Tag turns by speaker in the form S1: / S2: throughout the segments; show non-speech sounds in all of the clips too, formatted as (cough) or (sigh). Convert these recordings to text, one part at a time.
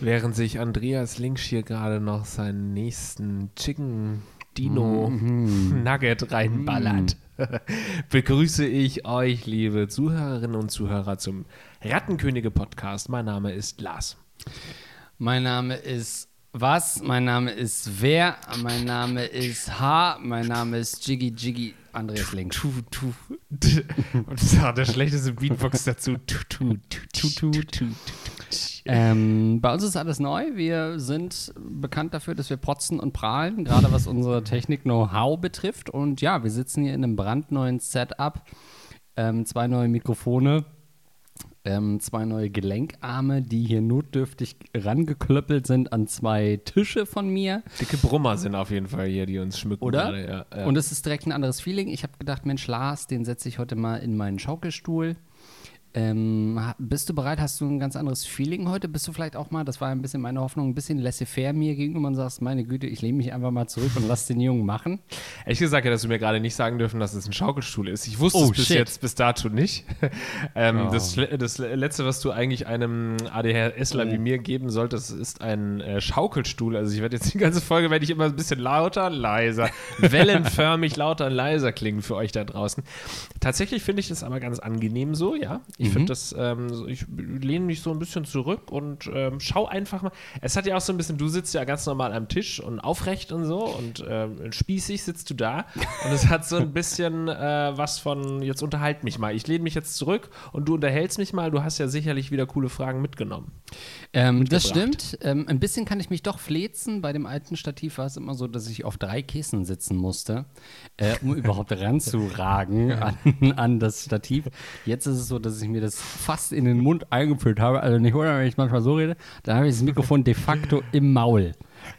S1: Während sich Andreas Links hier gerade noch seinen nächsten Chicken Dino Nugget reinballert, begrüße ich euch, liebe Zuhörerinnen und Zuhörer, zum Rattenkönige Podcast. Mein Name ist Lars.
S2: Mein Name ist was? Mein Name ist wer? Mein Name ist H. Mein Name ist Jiggy Jiggy Andreas Link.
S1: Tu, tu. (laughs) Und das war der schlechteste Beatbox dazu. Tu, tu, tu, tu, tu, tu.
S2: Ähm, bei uns ist alles neu. Wir sind bekannt dafür, dass wir protzen und prahlen, gerade was unsere Technik-Know-how betrifft. Und ja, wir sitzen hier in einem brandneuen Setup. Ähm, zwei neue Mikrofone, ähm, zwei neue Gelenkarme, die hier notdürftig rangeklöppelt sind an zwei Tische von mir.
S1: Dicke Brummer sind auf jeden Fall hier, die uns schmücken.
S2: Oder?
S1: Gerade, ja, ja.
S2: Und es ist direkt ein anderes Feeling. Ich habe gedacht, Mensch, Lars, den setze ich heute mal in meinen Schaukelstuhl. Ähm, bist du bereit? Hast du ein ganz anderes Feeling heute? Bist du vielleicht auch mal, das war ein bisschen meine Hoffnung, ein bisschen laissez-faire mir gegenüber und sagst, meine Güte, ich lehne mich einfach mal zurück und lass den Jungen machen?
S1: Ehrlich gesagt, hättest du mir gerade nicht sagen dürfen, dass es ein Schaukelstuhl ist. Ich wusste
S2: Oh,
S1: es bis
S2: shit.
S1: jetzt, bis dato nicht. (laughs) ähm,
S2: Oh.
S1: das, das Letzte, was du eigentlich einem ADHSler wie mir geben solltest, ist ein äh, Schaukelstuhl. Also ich werde jetzt die ganze Folge, werde ich immer ein bisschen lauter, leiser, (laughs) wellenförmig lauter und leiser klingen für euch da draußen. Tatsächlich finde ich das aber ganz angenehm so, ja. Ich
S2: Mhm.
S1: finde das, ähm, ich lehne mich so ein bisschen zurück und ähm, schau einfach mal. Es hat ja auch so ein bisschen, du sitzt ja ganz normal am Tisch und aufrecht und so und ähm, spießig sitzt du da und es hat so ein (laughs) bisschen äh, was von, jetzt unterhalt mich mal. Ich lehne mich jetzt zurück und du unterhältst mich mal. Du hast ja sicherlich wieder coole Fragen mitgenommen.
S2: Ähm, das stimmt. Ähm, ein bisschen kann ich mich doch flezen. Bei dem alten Stativ war es immer so, dass ich auf drei Kissen sitzen musste, äh, um überhaupt (laughs) ranzuragen an, an das Stativ. Jetzt ist es so, dass ich mir das fast in den Mund eingefüllt habe. Also nicht wundern, wenn ich manchmal so rede. Da habe ich das Mikrofon de facto im Maul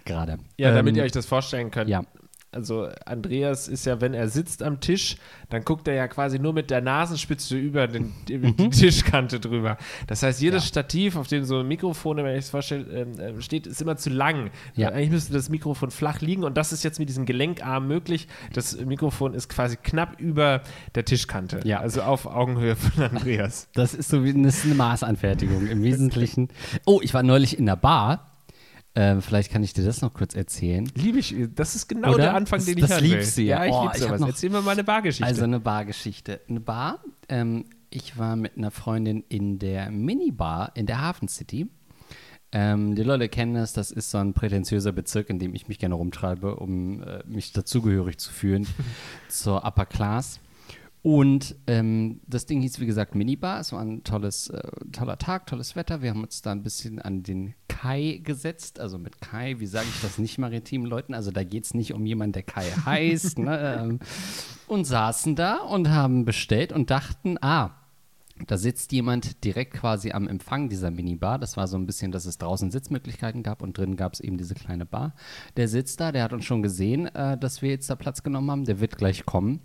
S2: gerade.
S1: Ja, damit
S2: Ähm,
S1: ihr euch das vorstellen könnt.
S2: ja.
S1: Also Andreas ist ja, wenn er sitzt am Tisch, dann guckt er ja quasi nur mit der Nasenspitze über den, die, die Tischkante drüber. Das heißt, jedes
S2: Mhm. Ja.
S1: Stativ, auf dem so ein Mikrofon, wenn ich es vorstelle, äh, steht, ist immer zu lang.
S2: Ja.
S1: Eigentlich müsste das Mikrofon flach liegen und das ist jetzt mit diesem Gelenkarm möglich. Das Mikrofon ist quasi knapp über der Tischkante.
S2: Ja.
S1: Also auf Augenhöhe von Andreas.
S2: Das ist so wie eine Maßanfertigung im Wesentlichen. Oh, ich war neulich in der Bar. Ähm, vielleicht kann ich dir das noch kurz erzählen.
S1: Liebe ich, das ist genau
S2: Oder?
S1: der Anfang, den
S2: Das-
S1: ich
S2: das
S1: hören will.
S2: liebst du ja.
S1: Ich
S2: Oh,
S1: liebe sowas.
S2: noch-
S1: Erzähl mir mal eine Bargeschichte.
S2: Also eine Bargeschichte. Eine Bar. Ähm, ich war mit einer Freundin in der Minibar in der Hafen City. Ähm, die Leute kennen das, das ist so ein prätentiöser Bezirk, in dem ich mich gerne rumtreibe, um äh, mich dazugehörig zu fühlen (laughs) zur Upper Class. Und ähm, das Ding hieß, wie gesagt, Minibar. Es war ein tolles, äh, toller Tag, tolles Wetter. Wir haben uns da ein bisschen an den Kai gesetzt. Also mit Kai, wie sage ich das nicht maritimen Leuten? Also da geht es nicht um jemanden, der Kai (laughs) heißt. ne? ähm, und saßen da und haben bestellt und dachten, ah, da sitzt jemand direkt quasi am Empfang dieser Minibar. Das war so ein bisschen, dass es draußen Sitzmöglichkeiten gab und drin gab es eben diese kleine Bar. Der sitzt da, der hat uns schon gesehen, äh, dass wir jetzt da Platz genommen haben. Der wird gleich kommen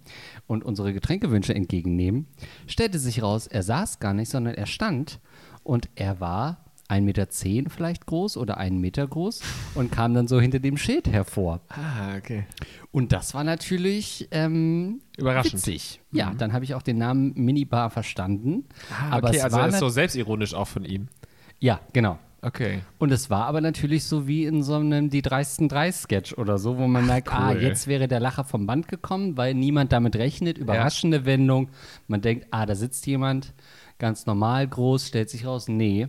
S2: und unsere Getränkewünsche entgegennehmen. Stellte sich raus, er saß gar nicht, sondern er stand und er war 1,10 Meter vielleicht groß oder einen Meter groß und kam dann so hinter dem Schild hervor.
S1: ah, okay.
S2: Und das war natürlich ähm,
S1: Überraschend.
S2: witzig. Ja, dann habe ich auch den Namen Minibar verstanden.
S1: Ah,
S2: aber
S1: okay,
S2: es
S1: also
S2: war
S1: ist so selbstironisch auch von ihm.
S2: Ja, genau.
S1: Okay.
S2: Und es war aber natürlich so wie in so einem Die dreisten drei Sketch oder so, wo man merkt, ah,
S1: cool.
S2: jetzt wäre der Lacher vom Band gekommen, weil niemand damit rechnet. Überraschende Wendung. Man denkt, ah, da sitzt jemand, ganz normal groß, stellt sich raus, nee,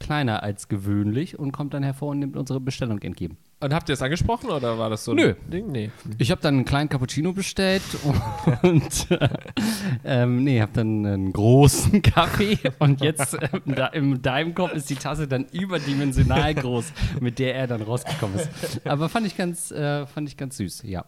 S2: kleiner als gewöhnlich und kommt dann hervor und nimmt unsere Bestellung entgegen.
S1: Und habt ihr es angesprochen oder war das so
S2: Nö.
S1: ein Ding? Nee.
S2: Ich habe dann einen kleinen Cappuccino bestellt und äh, ähm, nee, habe dann einen großen Kaffee und jetzt ähm, da, in deinem Kopf ist die Tasse dann überdimensional groß, mit der er dann rausgekommen ist. Aber fand ich ganz, äh, fand ich ganz süß, ja.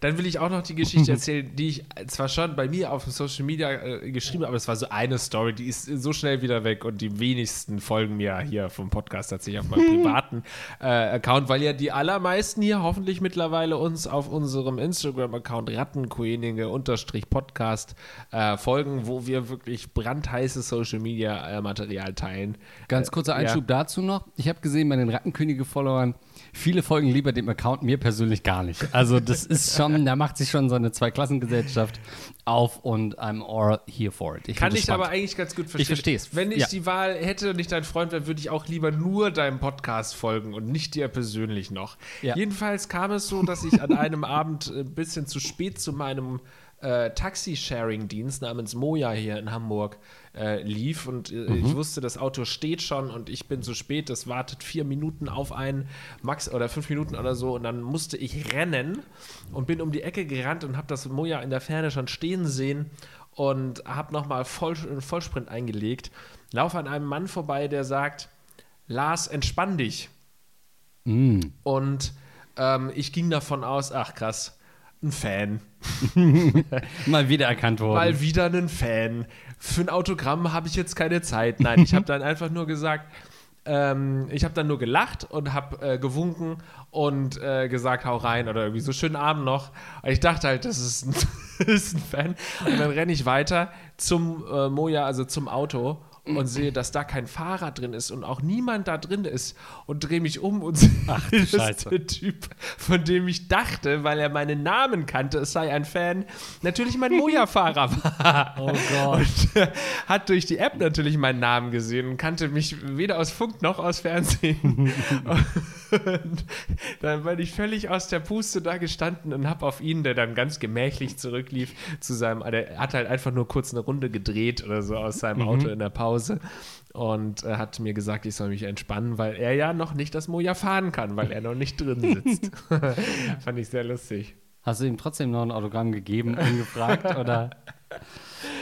S1: Dann will ich auch noch die Geschichte erzählen, die ich zwar schon bei mir auf Social Media äh, geschrieben habe, aber es war so eine Story, die ist so schnell wieder weg und die wenigsten folgen mir hier vom Podcast tatsächlich auf meinem (laughs) privaten äh, Account, weil ja die allermeisten hier hoffentlich mittlerweile uns auf unserem Instagram-Account Rattenkönige-Podcast äh, folgen, wo wir wirklich brandheiße Social Media äh, Material teilen.
S2: Ganz kurzer Einschub ja. dazu noch. Ich habe gesehen bei den Rattenkönige-Followern, viele folgen lieber dem Account, mir persönlich gar nicht. Also das ist schon, da macht sich schon so eine Zweiklassengesellschaft auf und I'm all here for it.
S1: Ich Kann ich aber eigentlich ganz gut verstehen. Ich
S2: verstehe es.
S1: Wenn ich ja. die Wahl hätte und nicht dein Freund wäre, würde ich auch lieber nur deinem Podcast folgen und nicht dir persönlich noch. Ja. Jedenfalls kam es so, dass ich an (laughs) einem Abend ein bisschen zu spät zu meinem äh, Taxi-Sharing-Dienst namens Moja hier in Hamburg äh, lief und äh, mhm. ich wusste, das Auto steht schon und ich bin zu spät, es wartet vier Minuten auf einen, Max oder fünf Minuten oder so und dann musste ich rennen und bin um die Ecke gerannt und habe das Moja in der Ferne schon stehen sehen und habe nochmal Voll, Vollsprint eingelegt, laufe an einem Mann vorbei, der sagt, Lars, entspann dich. Mm. Und ähm, ich ging davon aus, ach krass, ein Fan. (laughs)
S2: Mal wieder erkannt worden.
S1: Mal wieder ein Fan. Für ein Autogramm habe ich jetzt keine Zeit. Nein, ich habe dann (laughs) einfach nur gesagt, ähm, ich habe dann nur gelacht und habe äh, gewunken und äh, gesagt, hau rein oder irgendwie so schönen Abend noch. Und ich dachte halt, das ist ein, (laughs) das ist ein Fan. Und dann renne ich weiter zum äh, Moja, also zum Auto und sehe, dass da kein Fahrer drin ist und auch niemand da drin ist und drehe mich um und (laughs) sehe, Ach, das ist der Typ, von dem ich dachte, weil er meinen Namen kannte, es sei ein Fan, natürlich mein (laughs) Moja-Fahrer war. Oh Gott. Und äh, hat durch die App natürlich meinen Namen gesehen und kannte mich weder aus Funk noch aus Fernsehen. (laughs) und dann bin ich völlig aus der Puste da gestanden und habe auf ihn, der dann ganz gemächlich zurücklief, zu seinem, der hat halt einfach nur kurz eine Runde gedreht oder so aus seinem mhm. Auto in der Pause Hause und äh, hat mir gesagt, ich soll mich entspannen, weil er ja noch nicht das Moja fahren kann, weil er noch nicht drin sitzt. (laughs) Fand ich sehr lustig.
S2: Hast du ihm trotzdem noch ein Autogramm gegeben und gefragt oder?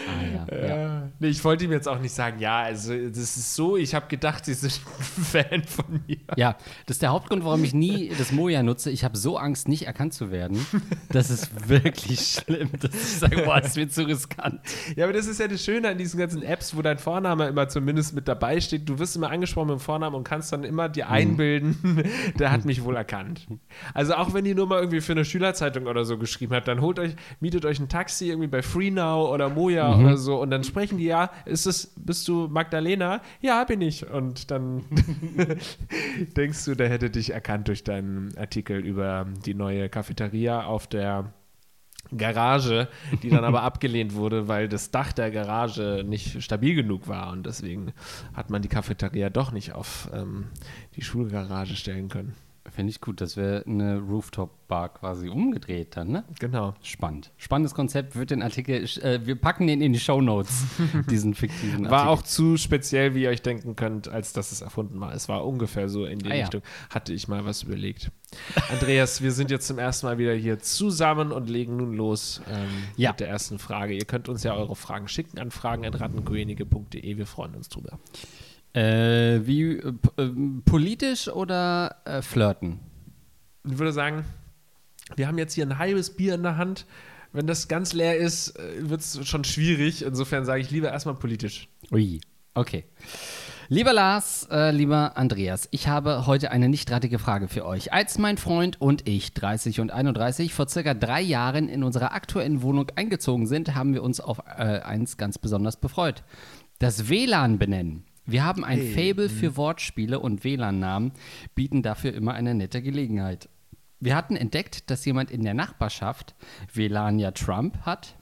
S1: Ah, ja, ja. Nee, ich wollte ihm jetzt auch nicht sagen, ja, also das ist so, ich habe gedacht, sie sind (laughs) ein Fan von mir.
S2: Ja, das ist der Hauptgrund, warum ich nie das Moja nutze. Ich habe so Angst, nicht erkannt zu werden. Das ist wirklich schlimm, dass ich sage, boah, das wird zu riskant.
S1: Ja, aber das ist ja das Schöne an diesen ganzen Apps, wo dein Vorname immer zumindest mit dabei steht. Du wirst immer angesprochen mit dem Vornamen und kannst dann immer dir mhm. einbilden, (laughs) der hat mich wohl erkannt. Also auch wenn ihr nur mal irgendwie für eine Schülerzeitung oder so geschrieben habt, dann holt euch, mietet euch ein Taxi irgendwie bei FreeNow oder Moja mhm. oder so und dann sprechen die ja, ist es, bist du Magdalena? Ja, bin ich. Und dann (laughs) denkst du, der hätte dich erkannt durch deinen Artikel über die neue Cafeteria auf der Garage, die dann aber (laughs) abgelehnt wurde, weil das Dach der Garage nicht stabil genug war und deswegen hat man die Cafeteria doch nicht auf ähm, die Schulgarage stellen können.
S2: Finde ich gut, das wäre eine Rooftop-Bar quasi umgedreht dann, ne?
S1: Genau.
S2: Spannend. Spannendes Konzept, wird den Artikel, äh, wir packen den in die Show Notes, (laughs) diesen fiktiven
S1: Artikel. War auch zu speziell, wie ihr euch denken könnt, als dass es erfunden war. Es war ungefähr so in die ah, Richtung. Ja. Hatte ich mal was überlegt. Andreas, wir sind jetzt zum ersten Mal wieder hier zusammen und legen nun los ähm, ja. mit der ersten Frage. Ihr könnt uns ja eure Fragen schicken an fragen.rattenkönige.de. Wir freuen uns drüber.
S2: Äh, wie äh, politisch oder äh, flirten?
S1: Ich würde sagen, wir haben jetzt hier ein halbes Bier in der Hand. Wenn das ganz leer ist, äh, wird es schon schwierig. Insofern sage ich lieber erstmal politisch.
S2: Ui, okay. Lieber Lars, äh, lieber Andreas, ich habe heute eine nicht rattige Frage für euch. Als mein Freund und ich, 30 und 31, vor circa drei Jahren in unserer aktuellen Wohnung eingezogen sind, haben wir uns auf äh, eins ganz besonders befreut. Das WLAN benennen. Wir haben ein hey. Fable für mhm. Wortspiele und WLAN-Namen, bieten dafür immer eine nette Gelegenheit. Wir hatten entdeckt, dass jemand in der Nachbarschaft WLAN ja Trump hat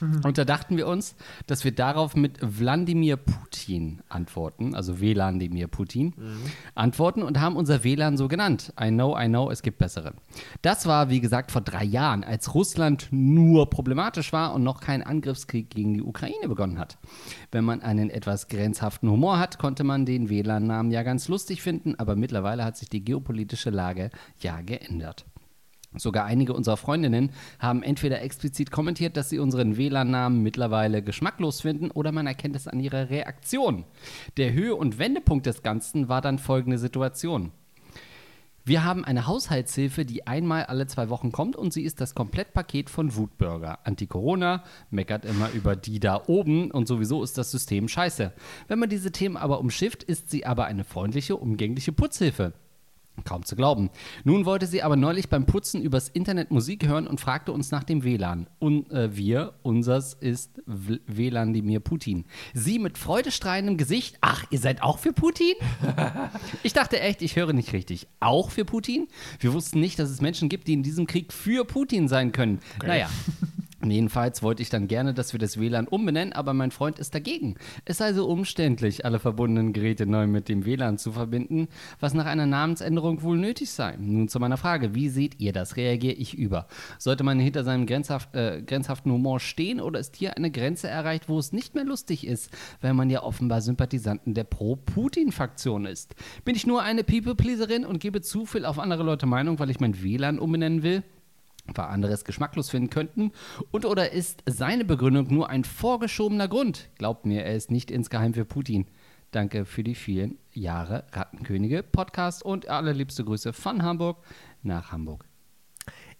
S2: Und da dachten wir uns, dass wir darauf mit Wladimir Putin antworten, also Wladimir Putin, mhm. antworten und haben unser WLAN so genannt. I know, I know, es gibt bessere. Das war, wie gesagt, vor drei Jahren, als Russland nur problematisch war und noch kein Angriffskrieg gegen die Ukraine begonnen hat. Wenn man einen etwas grenzhaften Humor hat, konnte man den WLAN-Namen ja ganz lustig finden, aber mittlerweile hat sich die geopolitische Lage ja geändert. Sogar einige unserer Freundinnen haben entweder explizit kommentiert, dass sie unseren WLAN-Namen mittlerweile geschmacklos finden oder man erkennt es an ihrer Reaktion. Der Höhe- und Wendepunkt des Ganzen war dann folgende Situation. Wir haben eine Haushaltshilfe, die einmal alle zwei Wochen kommt und sie ist das Komplettpaket von Wutburger. Anti-Corona, meckert immer über die da oben und sowieso ist das System scheiße. Wenn man diese Themen aber umschifft, ist sie aber eine freundliche, umgängliche Putzhilfe. Kaum zu glauben. Nun wollte sie aber neulich beim Putzen übers Internet Musik hören und fragte uns nach dem WLAN. Und äh, wir, unsers ist Wladimir Putin. Sie mit freudestrahlendem Gesicht. Ach, ihr seid auch für Putin? (laughs) ich dachte echt, ich höre nicht richtig. Auch für Putin? Wir wussten nicht, dass es Menschen gibt, die in diesem Krieg für Putin sein können. Naja. (laughs) Jedenfalls wollte ich dann gerne, dass wir das WLAN umbenennen, aber mein Freund ist dagegen. Es sei so umständlich, alle verbundenen Geräte neu mit dem WLAN zu verbinden, was nach einer Namensänderung wohl nötig sei. Nun zu meiner Frage, wie seht ihr das? Reagiere ich über? Sollte man hinter seinem grenzhaft, äh, grenzhaften Humor stehen oder ist hier eine Grenze erreicht, wo es nicht mehr lustig ist, weil man ja offenbar Sympathisanten der Pro-Putin-Faktion ist? Bin ich nur eine People-Pleaserin und gebe zu viel auf andere Leute Meinung, weil ich mein WLAN umbenennen will? Weil andere es geschmacklos finden könnten? Und oder ist seine Begründung nur ein vorgeschobener Grund? Glaubt mir, er ist nicht insgeheim für Putin. Danke für die vielen Jahre Rattenkönige Podcast und allerliebste Grüße von Hamburg nach Hamburg.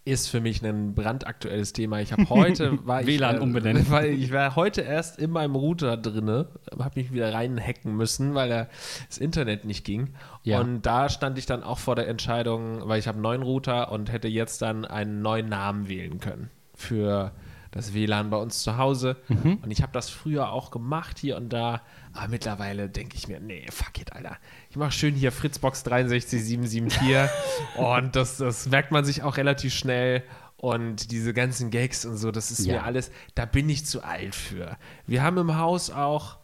S1: Ist für mich ein brandaktuelles Thema. Ich habe heute (laughs) war ich,
S2: WLAN
S1: äh,
S2: umbenennen. (laughs)
S1: weil ich war heute erst in meinem Router drinne, habe mich wieder reinhacken müssen, weil er, das Internet nicht ging.
S2: Ja.
S1: Und da stand ich dann auch vor der Entscheidung, weil ich habe einen neuen Router und hätte jetzt dann einen neuen Namen wählen können für das WLAN bei uns zu Hause.
S2: Mhm.
S1: Und ich habe das früher auch gemacht hier und da. Aber mittlerweile denke ich mir, nee, fuck it, Alter. Ich mache schön hier Fritzbox 63774 (laughs) und das, das merkt man sich auch relativ schnell. Und diese ganzen Gags und so, das ist
S2: Ja.
S1: mir alles, da bin ich zu alt für. Wir haben im Haus auch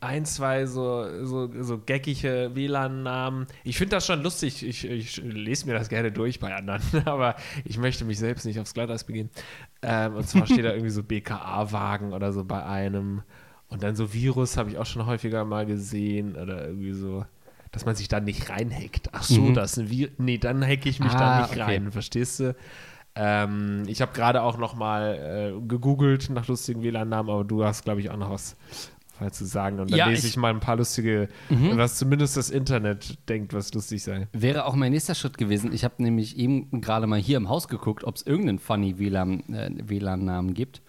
S1: ein, zwei so, so, so geckige WLAN-Namen. Ich finde das schon lustig. Ich, ich lese mir das gerne durch bei anderen, (laughs) aber ich möchte mich selbst nicht aufs Glatteis begeben. Ähm, und zwar steht da irgendwie so BKA-Wagen oder so bei einem. Und dann so Virus habe ich auch schon häufiger mal gesehen oder irgendwie so, dass man sich da nicht reinhackt. Ach so,
S2: Mhm.
S1: das ist ein Virus. Nee, dann hacke ich mich
S2: Ah,
S1: da nicht
S2: okay.
S1: rein, verstehst du? Ähm, ich habe gerade auch noch mal äh, gegoogelt nach lustigen WLAN-Namen, aber du hast, glaube ich, auch noch was falls zu sagen. Und dann
S2: Ja,
S1: lese
S2: ich-
S1: ich mal ein paar lustige, was zumindest das Internet denkt, was lustig sei.
S2: Wäre auch mein nächster Schritt gewesen. Ich habe nämlich eben gerade mal hier im Haus geguckt, ob es irgendeinen funny WLAN, äh, WLAN-Namen gibt.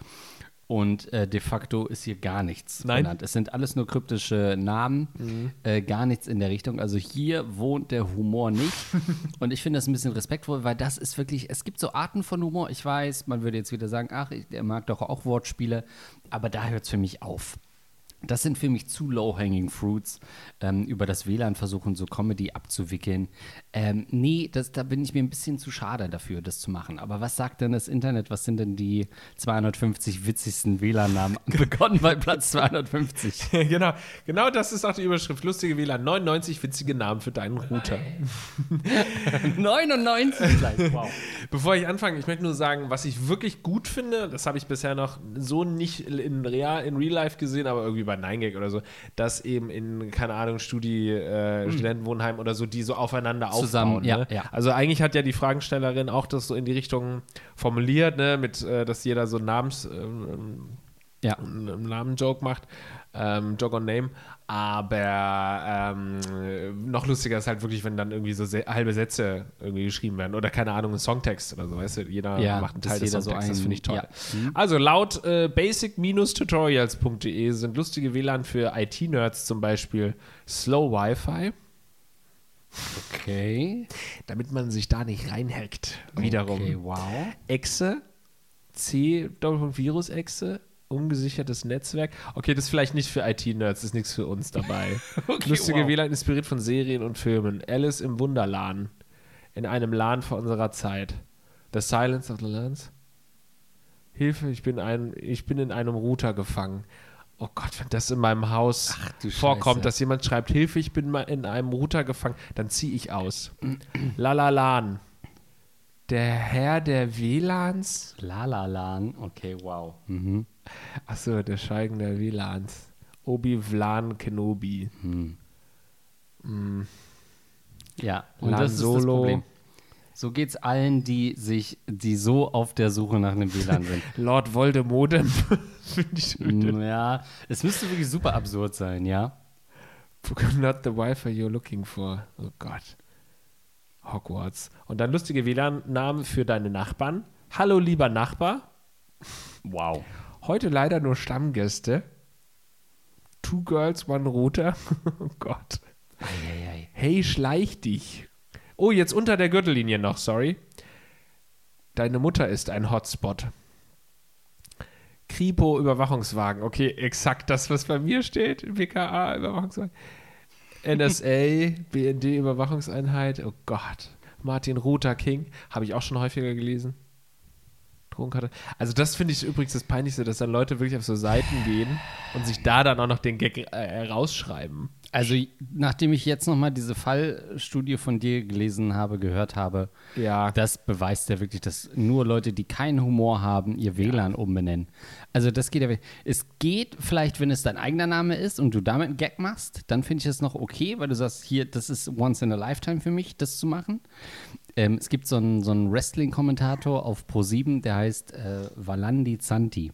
S2: Und äh, de facto ist hier gar nichts
S1: Nein?
S2: genannt. Es sind alles nur kryptische Namen, äh, gar nichts in der Richtung. Also hier wohnt der Humor nicht. (laughs) Und ich finde das ein bisschen respektvoll, weil das ist wirklich, es gibt so Arten von Humor. Ich weiß, man würde jetzt wieder sagen, ach, ich, der mag doch auch Wortspiele. Aber da hört es für mich auf. Das sind für mich zu low-hanging fruits, ähm, über das WLAN versuchen, so Comedy abzuwickeln. Ähm, nee, das, da bin ich mir ein bisschen zu schade dafür, das zu machen. Aber was sagt denn das Internet? Was sind denn die 250 witzigsten WLAN-Namen? (laughs) Begonnen bei Platz 250. (laughs)
S1: genau, genau das ist auch die Überschrift. Lustige WLAN. 99 witzige Namen für deinen Router.
S2: 99 gleich, wow.
S1: Bevor ich anfange, ich möchte nur sagen, was ich wirklich gut finde, das habe ich bisher noch so nicht in real, in real life gesehen, aber irgendwie bei 9gag oder so, dass eben in, keine Ahnung, Studi, äh, Studentenwohnheim oder so, die so aufeinander.
S2: Zusammen,
S1: aufbauen.
S2: ja,
S1: ne?
S2: ja.
S1: Also eigentlich hat ja die Fragestellerin auch das so in die Richtung formuliert, ne, mit, äh, dass jeder so einen Namens, ähm,
S2: Ja.
S1: einen Namen-Joke macht, ähm, Joke on Name, aber ähm, noch lustiger ist halt wirklich, wenn dann irgendwie so halbe Sätze irgendwie geschrieben werden oder keine Ahnung, ein Songtext oder so, weißt du, jeder
S2: Ja,
S1: macht einen Teil des
S2: jeder so
S1: das finde ich toll.
S2: ja. Mhm.
S1: Also laut äh, basic-tutorials.de sind lustige WLAN für IT-Nerds zum Beispiel Slow Wi-Fi,
S2: Okay.
S1: damit man sich da nicht reinhackt. Wiederum.
S2: Okay, wow.
S1: Exe, C, Doppelpunkt Virus Exe, ungesichertes Netzwerk. Okay, das ist vielleicht nicht für IT-Nerds, ist nichts für uns dabei. (laughs)
S2: Okay, (laughs)
S1: Lustige
S2: wow.
S1: WLAN inspiriert von Serien und Filmen. Alice im Wunderlan. In einem Lan vor unserer Zeit. The Silence of the Lands. Hilfe, ich bin, ein, ich bin in einem Router gefangen. Oh Gott, wenn das in meinem Haus
S2: du
S1: vorkommt,
S2: Scheiße.
S1: dass jemand schreibt, Hilfe, ich bin mal in einem Router gefangen, dann ziehe ich aus. Lalalan. Der Herr der WLANs.
S2: Lalalan. Okay, wow. Mhm.
S1: Achso, der Schweigen der WLANs. Obi-Wan Kenobi.
S2: Ja, und
S1: Lan
S2: das ist das
S1: Solo.
S2: Problem. So geht's allen, die sich, die so auf der Suche nach einem WLAN sind. (laughs)
S1: Lord Voldemodem. (laughs) Finde ich schon.
S2: ja, es müsste wirklich super absurd sein, ja.
S1: Not the Wi-Fi you're looking for. Oh Gott. Hogwarts. Und dann lustige WLAN-Namen für deine Nachbarn. Hallo, lieber Nachbar.
S2: Wow.
S1: Heute leider nur Stammgäste. Two Girls, One Router. (laughs) oh Gott.
S2: Eieiei.
S1: Hey, schleich dich. Oh, jetzt unter der Gürtellinie noch, sorry. Deine Mutter ist ein Hotspot. Kripo Überwachungswagen. Okay, exakt das, was bei mir steht. BKA Überwachungswagen. NSA, BND Überwachungseinheit. Oh Gott. Martin Ruther King. Habe ich auch schon häufiger gelesen. Drogenkarte. Also das finde ich übrigens das Peinlichste, dass dann Leute wirklich auf so Seiten gehen und sich da dann auch noch den Gag äh, rausschreiben.
S2: Also, nachdem ich jetzt nochmal diese Fallstudie von dir gelesen habe, gehört habe,
S1: Ja.
S2: das beweist ja wirklich, dass nur Leute, die keinen Humor haben, ihr WLAN umbenennen. Also, das geht ja. Es geht vielleicht, wenn es dein eigener Name ist und du damit einen Gag machst, dann finde ich es noch okay, weil du sagst, hier, das ist once in a lifetime für mich, das zu machen. Ähm, es gibt so einen, so einen Wrestling-Kommentator auf Pro7, der heißt äh, Valandi Zanti.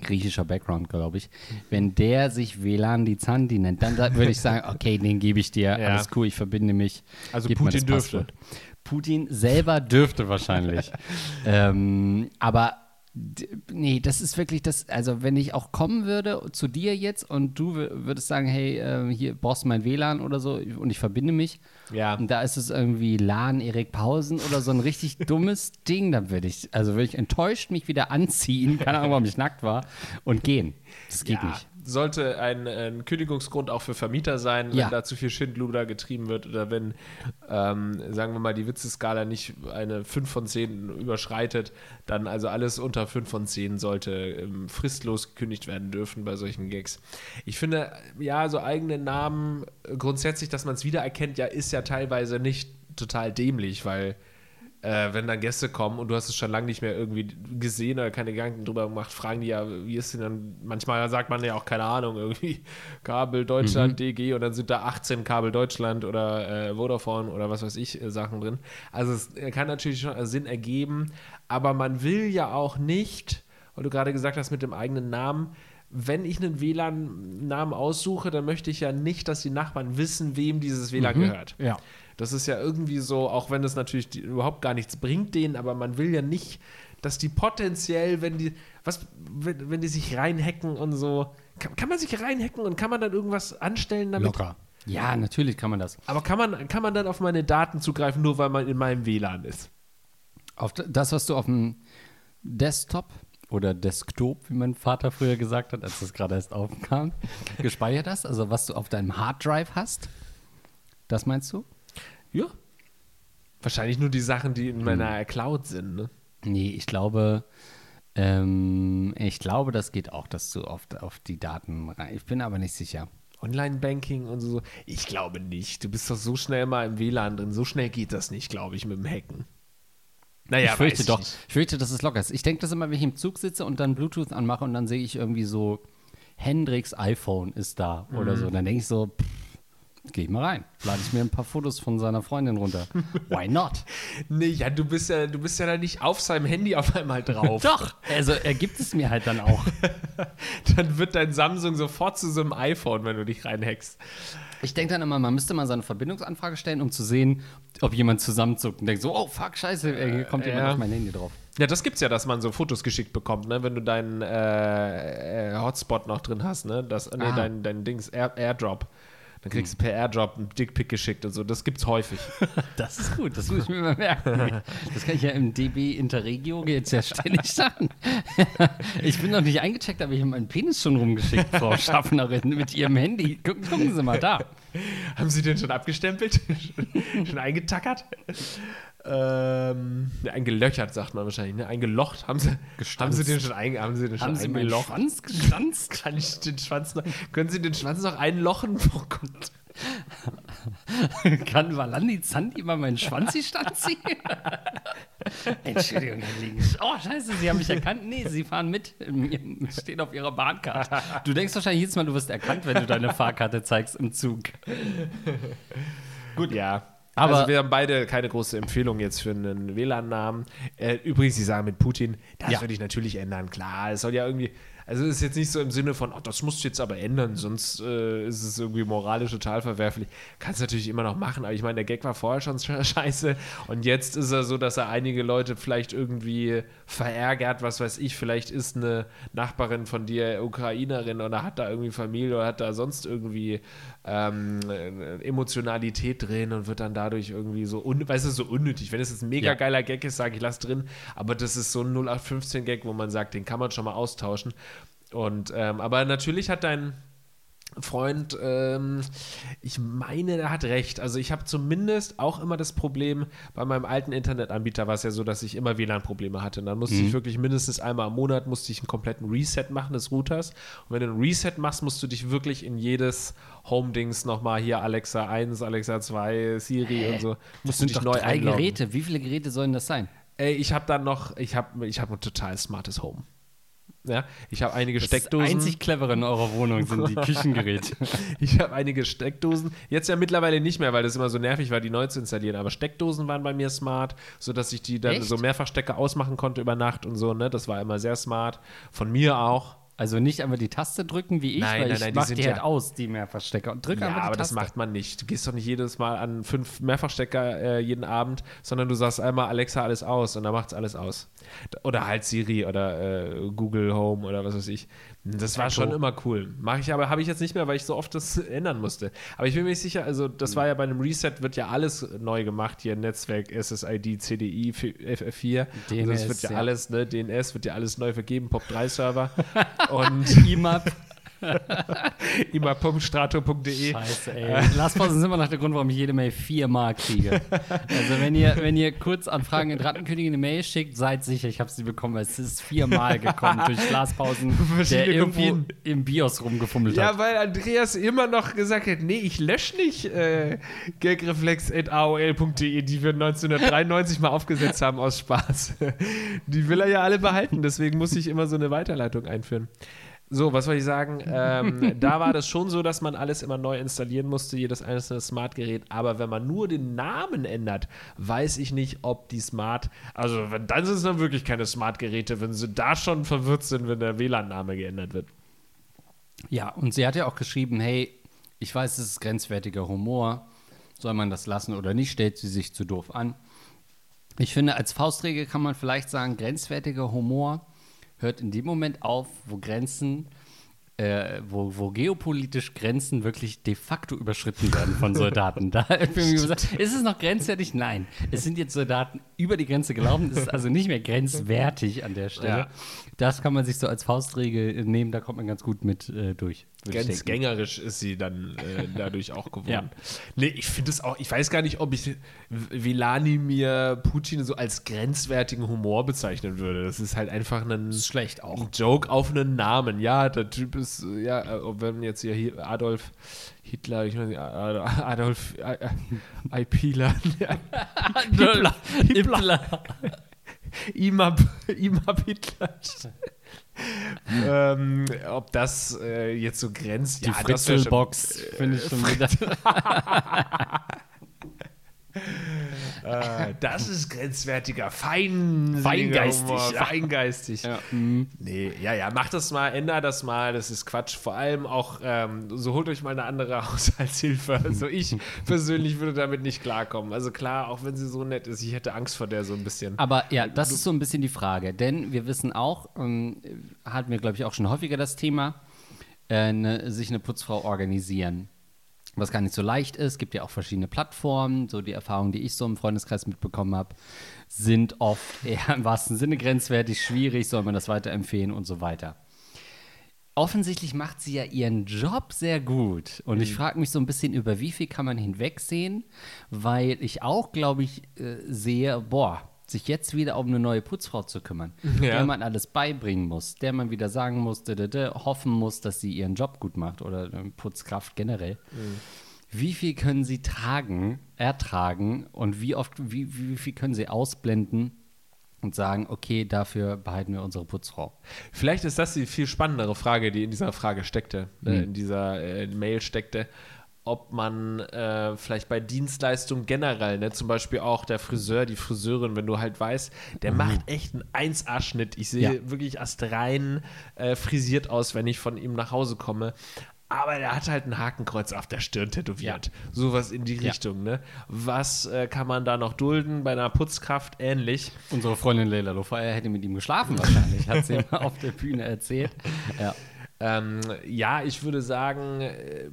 S2: Griechischer Background, glaube ich. Wenn der sich WLAN die Zanti nennt, dann da- würde ich sagen, okay, den gebe ich dir,
S1: Ja.
S2: alles cool, ich verbinde mich.
S1: Also
S2: Gib
S1: Putin dürfte.
S2: Putin selber dürfte wahrscheinlich. (laughs) ähm, aber nee, das ist wirklich das, also wenn ich auch kommen würde zu dir jetzt und du wür- würdest sagen, hey, äh, hier brauchst du mein WLAN oder so und ich verbinde mich
S1: Ja.
S2: und da ist es irgendwie LAN Erik Pausen oder so ein richtig (laughs) dummes Ding, dann würde ich, also würde ich enttäuscht mich wieder anziehen, keine Ahnung, warum ich nackt war und gehen. Das geht
S1: ja,
S2: nicht.
S1: Sollte ein, ein Kündigungsgrund auch für Vermieter sein,
S2: Ja.
S1: wenn da zu viel Schindluder getrieben wird oder wenn, ähm, sagen wir mal, die Witzeskala nicht eine 5 von 10 überschreitet, dann also alles unter 5 von 10 sollte ähm, fristlos gekündigt werden dürfen bei solchen Gags. Ich finde, ja, so eigene Namen, äh, grundsätzlich, dass man es wiedererkennt, ja, ist ja teilweise nicht total dämlich, weil äh, wenn dann Gäste kommen und du hast es schon lange nicht mehr irgendwie gesehen oder keine Gedanken drüber gemacht, fragen die ja, wie ist denn dann, manchmal sagt man ja auch, keine Ahnung, irgendwie (laughs) Kabel Deutschland, DG und dann sind da 18 Kabel Deutschland oder äh, Vodafone oder was weiß ich äh, Sachen drin. Also es äh, kann natürlich schon Sinn ergeben, aber man will ja auch nicht, weil du gerade gesagt hast mit dem eigenen Namen, wenn ich einen WLAN-Namen aussuche, dann möchte ich ja nicht, dass die Nachbarn wissen, wem dieses WLAN gehört.
S2: Ja.
S1: Das ist ja irgendwie so, auch wenn es natürlich die, überhaupt gar nichts bringt denen, aber man will ja nicht, dass die potenziell, wenn die, was, wenn, wenn die sich reinhacken und so, kann, kann man sich reinhacken und kann man dann irgendwas anstellen damit?
S2: Locker. Ja, natürlich kann man das.
S1: Aber kann man, kann man dann auf meine Daten zugreifen, nur weil man in meinem WLAN ist?
S2: Auf das, was du auf dem Desktop oder Desktop, wie mein Vater früher gesagt hat, als das gerade erst aufkam, (laughs) gespeichert hast, also was du auf deinem Harddrive hast, das meinst du?
S1: Ja. Wahrscheinlich nur die Sachen, die in meiner Cloud sind, ne?
S2: Nee, ich glaube, ähm, ich glaube, das geht auch, dass du auf, auf die Daten rein. Ich bin aber nicht sicher.
S1: Online-Banking und so. Ich glaube nicht. Du bist doch so schnell mal im WLAN drin. So schnell geht das nicht, glaube ich, mit dem Hacken. Naja,
S2: ich fürchte
S1: weiß
S2: doch.
S1: nicht.
S2: Ich fürchte, dass es locker ist. Ich denke das immer, wenn ich im Zug sitze und dann Bluetooth anmache und dann sehe ich irgendwie so, Hendricks iPhone ist da oder
S1: Mhm.
S2: so. Dann denke ich so, pff, geh ich mal rein. Lade ich mir ein paar Fotos von seiner Freundin runter. Why not? (laughs)
S1: Nee, ja, du bist ja, du bist ja da nicht auf seinem Handy auf einmal drauf.
S2: Doch, also er gibt es mir halt dann auch. (laughs)
S1: Dann wird dein Samsung sofort zu so einem iPhone, wenn du dich reinhackst.
S2: Ich denke dann immer, man müsste mal so eine Verbindungsanfrage stellen, um zu sehen, ob jemand zusammenzuckt und denkt so, oh fuck, scheiße, äh, hier kommt jemand
S1: ja.
S2: auf mein Handy drauf.
S1: Ja, das gibt's ja, dass man so Fotos geschickt bekommt, ne? Wenn du deinen äh, äh, Hotspot noch drin hast, ne? Das, nee,
S2: Ah.
S1: dein, dein Dings, Air, Airdrop. Dann kriegst du per Airdrop einen Dickpick geschickt und so. Das gibt's häufig. (laughs)
S2: Das ist gut, das muss ich mir mal merken. Das kann ich ja im DB Interregio jetzt ja ständig sagen. Ich bin noch nicht eingecheckt, aber ich habe meinen Penis schon rumgeschickt, Frau (laughs) Schaffnerin, mit ihrem Handy. Gucken, gucken Sie mal da.
S1: Haben Sie den schon abgestempelt? schon, (laughs) schon eingetackert? Ähm, ne, eingelöchert, sagt man wahrscheinlich, ne? Eingelocht. Haben Sie, haben Sie den schon, einge, haben Sie den schon
S2: Haben Sie
S1: eingelocht?
S2: Schwanz (laughs) gestanzt?
S1: Kann ich den Schwanz noch, können Sie den Schwanz noch einlochen? (laughs) Oh Gott.
S2: Kann Valandi Zandi mal meinen Schwanzistand ziehen? (laughs) Entschuldigung, Herr Links. Oh, scheiße, Sie haben mich erkannt. Nee, Sie fahren mit. Mir Steht auf Ihrer Bahnkarte. Du denkst wahrscheinlich jedes Mal, du wirst erkannt, wenn du deine Fahrkarte zeigst im Zug.
S1: Gut, ja.
S2: Aber-
S1: also wir haben beide keine große Empfehlung jetzt für einen WLAN-Namen. Äh, übrigens, Sie sagen mit Putin, das
S2: Ja.
S1: würde ich natürlich ändern. Klar, es soll ja irgendwie, Also es ist jetzt nicht so im Sinne von, oh, das musst du jetzt aber ändern, sonst äh, ist es irgendwie moralisch total verwerflich. Kannst natürlich immer noch machen, aber ich meine, der Gag war vorher schon (laughs) scheiße und jetzt ist er so, dass er einige Leute vielleicht irgendwie verärgert, was weiß ich, vielleicht ist eine Nachbarin von dir Ukrainerin oder hat da irgendwie Familie oder hat da sonst irgendwie ähm, Emotionalität drin und wird dann dadurch irgendwie so, un weißt du, so unnötig. Wenn es jetzt ein mega ja. geiler Gag ist, sage ich, lass drin, aber das ist so ein 0815-Gag, wo man sagt, den kann man schon mal austauschen. Und, ähm, aber natürlich hat dein Freund, ähm, ich meine, der hat recht. Also ich habe zumindest auch immer das Problem, bei meinem alten Internetanbieter war es ja so, dass ich immer WLAN-Probleme hatte. Und dann musste mhm. ich wirklich mindestens einmal im Monat musste ich einen kompletten Reset machen des Routers. Und wenn du einen Reset machst, musst du dich wirklich in jedes Home-Dings nochmal hier Alexa 1, Alexa 2, Siri Hä? und so.
S2: Musst du dich neu drei einloggen. Geräte. Wie viele Geräte sollen das sein?
S1: Ey, ich habe dann noch, ich habe ich hab ein total smartes Home. Ja, ich habe einige das Steckdosen. Das
S2: einzig clevere in eurer Wohnung sind die (laughs) Küchengeräte.
S1: ich habe einige Steckdosen. Jetzt ja mittlerweile nicht mehr, weil das immer so nervig war, die neu zu installieren. Aber Steckdosen waren bei mir smart, sodass ich die dann Echt? so Mehrfachstecker ausmachen konnte über Nacht und so. Ne? Das war immer sehr smart. Von mir auch.
S2: Also nicht einfach die Taste drücken wie ich,
S1: nein,
S2: weil
S1: nein,
S2: ich
S1: nein,
S2: mach
S1: die,
S2: die halt ja, aus, die Mehrfachstecker. Und drück
S1: ja, aber
S2: Taste.
S1: das macht man nicht. Du gehst doch nicht jedes Mal an fünf Mehrfachstecker äh, jeden Abend, sondern du sagst einmal Alexa alles aus und dann macht es alles aus. Oder halt Siri oder äh, Google Home oder was weiß ich. Das war schon immer cool. Mache ich aber, habe ich jetzt nicht mehr, weil ich so oft das (laughs) ändern musste. Aber ich bin mir nicht sicher, also das war ja bei einem Reset, wird ja alles neu gemacht hier, Netzwerk, SSID, CDI, FF4. DNS, also das wird ja, ja, alles, ne, DNS wird ja alles neu vergeben, POP3-Server (laughs) und IMAP. (laughs) Imapumstrato.de.
S2: Scheiße, ey. Lastpausen sind immer noch der Grund, warum ich jede Mail viermal kriege. Also, wenn ihr, wenn ihr kurz Anfragen in Rattenkönig eine Mail schickt, seid sicher, ich habe sie bekommen, weil es ist viermal gekommen durch Glaspausen, der irgendwo Kopien. im BIOS rumgefummelt
S1: ja,
S2: hat.
S1: Ja, weil Andreas immer noch gesagt hat: Nee, ich lösche nicht äh, gagreflex.aol.de, die wir 1993 mal aufgesetzt haben aus Spaß. Die will er ja alle behalten, deswegen muss ich immer so eine Weiterleitung einführen. So, was soll ich sagen? (laughs) Ähm, da war das schon so, dass man alles immer neu installieren musste, jedes einzelne Smart-Gerät. Aber wenn man nur den Namen ändert, weiß ich nicht, ob die Smart, also dann sind es dann wirklich keine Smart-Geräte, wenn sie da schon verwirrt sind, wenn der WLAN-Name geändert wird.
S2: Ja, und sie hat ja auch geschrieben, hey, ich weiß, es ist grenzwertiger Humor. Soll man das lassen oder nicht? Stellt sie sich zu doof an. Ich finde, als Faustregel kann man vielleicht sagen, grenzwertiger Humor hört in dem Moment auf, wo Grenzen, äh, wo, wo geopolitisch Grenzen wirklich de facto überschritten werden von Soldaten. da (laughs) gesagt, ist es noch grenzwertig? Nein. Es sind jetzt Soldaten über die Grenze gelaufen. Es ist also nicht mehr grenzwertig an der Stelle. Ja. Das kann man sich so als Faustregel nehmen, da kommt man ganz gut mit äh, durch.
S1: Ganz gängerisch ist sie dann äh, (laughs) dadurch auch geworden. ja. Nee, ich finde es auch, ich weiß gar nicht, ob ich Wladimir Putin so als grenzwertigen Humor bezeichnen würde. Das ist halt einfach ein,
S2: schlecht auch. ein
S1: Joke auf einen Namen. Ja, der Typ ist, ja, äh, wenn jetzt hier Adolf Hitler, ich meine, Adolf Eipila. (laughs) Hitler. Hitler. Imab, Imab Hitler (laughs) ähm, ob das äh, jetzt so grenzt.
S2: Die ja, Fritzelbox finde ich schon wieder. (laughs) (laughs)
S1: äh, das ist grenzwertiger, fein, feingeistig. Humor, ja. Feingeistig. (laughs) Ja. Mhm. Nee, ja, ja, mach das mal, änder das mal, das ist Quatsch. Vor allem auch, ähm, so holt euch mal eine andere (laughs) Haushaltshilfe. Also ich persönlich würde damit nicht klarkommen. Also klar, auch wenn sie so nett ist, ich hätte Angst vor der so ein bisschen.
S2: Aber ja, das ist so ein bisschen die Frage, denn wir wissen auch, ähm, hatten wir glaube ich auch schon häufiger das Thema, äh, ne, sich eine Putzfrau organisieren was gar nicht so leicht ist. Es gibt ja auch verschiedene Plattformen. So die Erfahrungen, die ich so im Freundeskreis mitbekommen habe, sind oft (laughs) eher im wahrsten Sinne grenzwertig, schwierig, soll man das weiterempfehlen und so weiter. Offensichtlich macht sie ja ihren Job sehr gut. Und mhm. ich frage mich so ein bisschen, über wie viel kann man hinwegsehen, weil ich auch, glaube ich, äh, sehe, boah, sich jetzt wieder um eine neue Putzfrau zu kümmern, (laughs) ja. der man alles beibringen muss, der man wieder sagen muss, de, de, de, hoffen muss, dass sie ihren Job gut macht oder äh, Putzkraft generell. Mhm. Wie viel können sie tragen, ertragen und wie oft, wie, wie viel können sie ausblenden, und sagen, okay, dafür behalten wir unsere Putzfrau.
S1: Vielleicht ist das die viel spannendere Frage, die in dieser Frage steckte, mhm. äh, in dieser äh, Mail steckte ob man äh, vielleicht bei Dienstleistungen generell, ne, zum Beispiel auch der Friseur, die Friseurin, wenn du halt weißt, der mhm. macht echt einen 1A-Schnitt. Ich sehe ja. wirklich astrein äh, frisiert aus, wenn ich von ihm nach Hause komme. Aber der hat halt ein Hakenkreuz auf der Stirn tätowiert. Ja. Sowas in die ja. Richtung, ne? Was äh, kann man da noch dulden? Bei einer Putzkraft ähnlich.
S2: Unsere Freundin Leila Lofeyer hätte mit ihm geschlafen wahrscheinlich, hat sie (laughs) auf der Bühne erzählt.
S1: Ja. Ähm, ja, ich würde sagen, äh,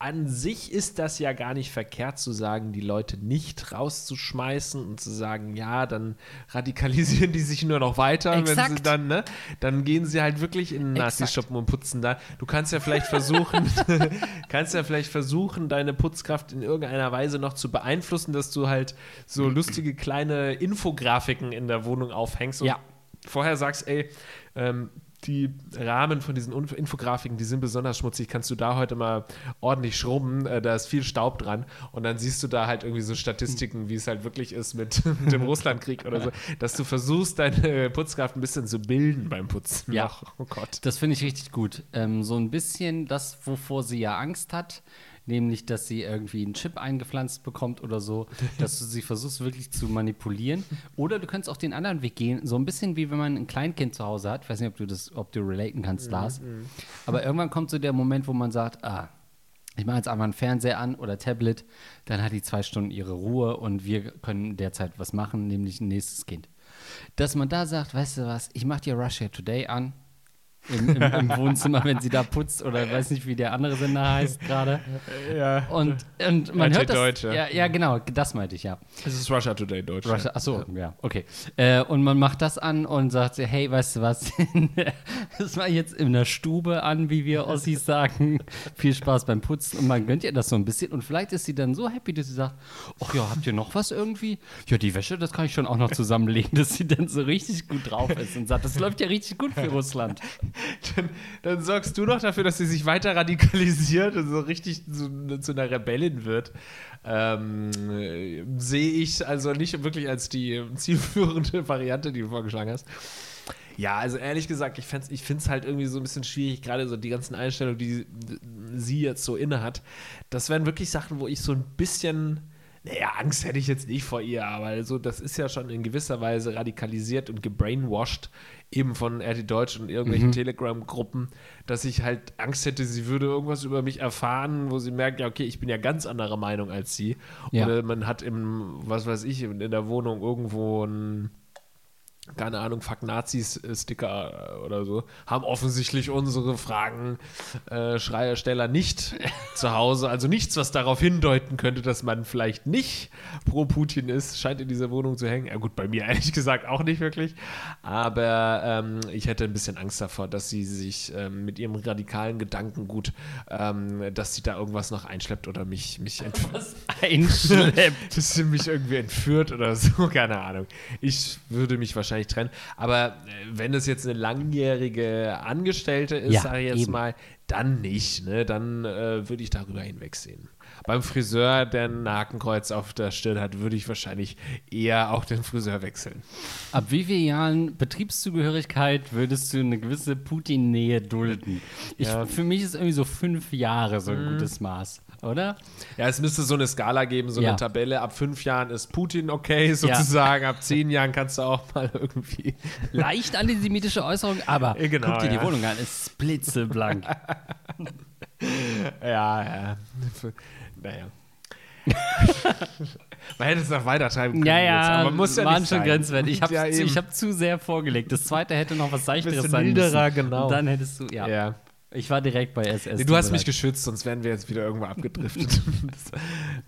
S1: an sich ist das ja gar nicht verkehrt zu sagen, die Leute nicht rauszuschmeißen und zu sagen, ja, dann radikalisieren die sich nur noch weiter, Exakt. wenn sie dann, ne, dann gehen sie halt wirklich in den Nazi-Shoppen und putzen da. Du kannst ja vielleicht versuchen, (laughs) kannst ja vielleicht versuchen, deine Putzkraft in irgendeiner Weise noch zu beeinflussen, dass du halt so lustige kleine Infografiken in der Wohnung aufhängst und ja. vorher sagst, ey, ähm, die Rahmen von diesen Infografiken, die sind besonders schmutzig, kannst du da heute mal ordentlich schrubben, äh, da ist viel Staub dran und dann siehst du da halt irgendwie so Statistiken, wie es halt wirklich ist mit, (laughs) mit dem Russlandkrieg oder so, dass du versuchst, deine Putzkraft ein bisschen zu bilden beim Putzen.
S2: Ja, oh Gott. Das finde ich richtig gut. Ähm, so ein bisschen das, wovor sie ja Angst hat, nämlich dass sie irgendwie einen Chip eingepflanzt bekommt oder so, (laughs) dass du sie versuchst wirklich zu manipulieren. Oder du könntest auch den anderen Weg gehen, so ein bisschen wie wenn man ein Kleinkind zu Hause hat. Ich weiß nicht, ob du das, ob du relaten kannst, mhm, Lars. Mhm. Aber irgendwann kommt so der Moment, wo man sagt, ah, ich mache jetzt einfach einen Fernseher an oder Tablet, dann hat die zwei Stunden ihre Ruhe und wir können derzeit was machen, nämlich ein nächstes Kind. Dass man da sagt, weißt du was, ich mache dir Russia Today an, im, im, im, Wohnzimmer, wenn sie da putzt oder weiß nicht, wie der andere Sender heißt gerade. Ja. Und, und man hört das. Deutsch, ja. ja, genau, das meinte ich, ja.
S1: Es ist Russia Today Deutsch. Russia,
S2: achso, ja. ja, okay. Äh, und man macht das an und sagt, hey, weißt du was, (laughs) das war jetzt in der Stube an, wie wir Ossis sagen. Viel Spaß beim Putzen und man gönnt ihr das so ein bisschen und vielleicht ist sie dann so happy, dass sie sagt, ach ja, habt ihr noch was irgendwie? Ja, die Wäsche, das kann ich schon auch noch zusammenlegen, (laughs) dass sie dann so richtig gut drauf ist und sagt, das läuft ja richtig gut für Russland. (laughs)
S1: dann, dann, sorgst du noch dafür, dass sie sich weiter radikalisiert und so richtig zu, zu einer Rebellin wird. Ähm, Sehe ich also nicht wirklich als die zielführende (laughs) Variante, die du vorgeschlagen hast. Ja, also ehrlich gesagt, ich, finde es halt irgendwie so ein bisschen schwierig, gerade so die ganzen Einstellungen, die sie jetzt so inne hat. Das wären wirklich Sachen, wo ich so ein bisschen naja, Angst hätte ich jetzt nicht vor ihr, aber also das ist ja schon in gewisser Weise radikalisiert und gebrainwashed, eben von RT Deutsch und irgendwelchen mhm. Telegram-Gruppen, dass ich halt Angst hätte, sie würde irgendwas über mich erfahren, wo sie merkt, ja, okay, ich bin ja ganz anderer Meinung als sie. Ja. Oder man hat im, was weiß ich, in der Wohnung irgendwo ein keine Ahnung, Fuck Nazis-Sticker äh, oder so, haben offensichtlich unsere Fragen-Schreiersteller äh, nicht (laughs) zu Hause. Also nichts, was darauf hindeuten könnte, dass man vielleicht nicht pro Putin ist, scheint in dieser Wohnung zu hängen. Ja gut, bei mir (laughs) ehrlich gesagt auch nicht wirklich. Aber ähm, ich hätte ein bisschen Angst davor, dass sie sich ähm, mit ihrem radikalen Gedankengut, ähm, dass sie da irgendwas noch einschleppt oder mich, mich (laughs) entführt. einschleppt? dass sie mich irgendwie entführt oder so, keine Ahnung. Ich würde mich wahrscheinlich wahrscheinlich trennen. Aber äh, wenn es jetzt eine langjährige Angestellte ist, ja, sage ich jetzt eben. mal, dann nicht. Ne? Dann äh, würde ich darüber hinwegsehen. Beim Friseur, der ein Hakenkreuz auf der Stirn hat, würde ich wahrscheinlich eher auch den Friseur wechseln.
S2: Ab wie vielen Jahren Betriebszugehörigkeit würdest du eine gewisse Putin-Nähe dulden? Ich, ja. Für mich ist irgendwie so fünf Jahre so ein mhm. gutes Maß oder?
S1: Ja, es müsste so eine Skala geben, so ja. eine Tabelle. Ab fünf Jahren ist Putin okay, (laughs) sozusagen. Ja. Ab zehn Jahren kannst du auch mal irgendwie. (laughs)
S2: Leicht antisemitische Äußerung, aber genau, guck dir ja. die Wohnung an, ist blitzeblank. (laughs)
S1: ja, ja. Naja. man hätte es noch weiter treiben können.
S2: Ja, ja, jetzt, aber muss ja waren schon grenzwertig. Ich habe ja, hab zu sehr vorgelegt. Das zweite hätte noch was Seichteres sein müssen.
S1: genau.
S2: Und dann hättest du, ja. ja. Ich war direkt bei SS.
S1: Nee, du hast mich geschützt, sonst wären wir jetzt wieder irgendwo abgedriftet. (laughs) (laughs) das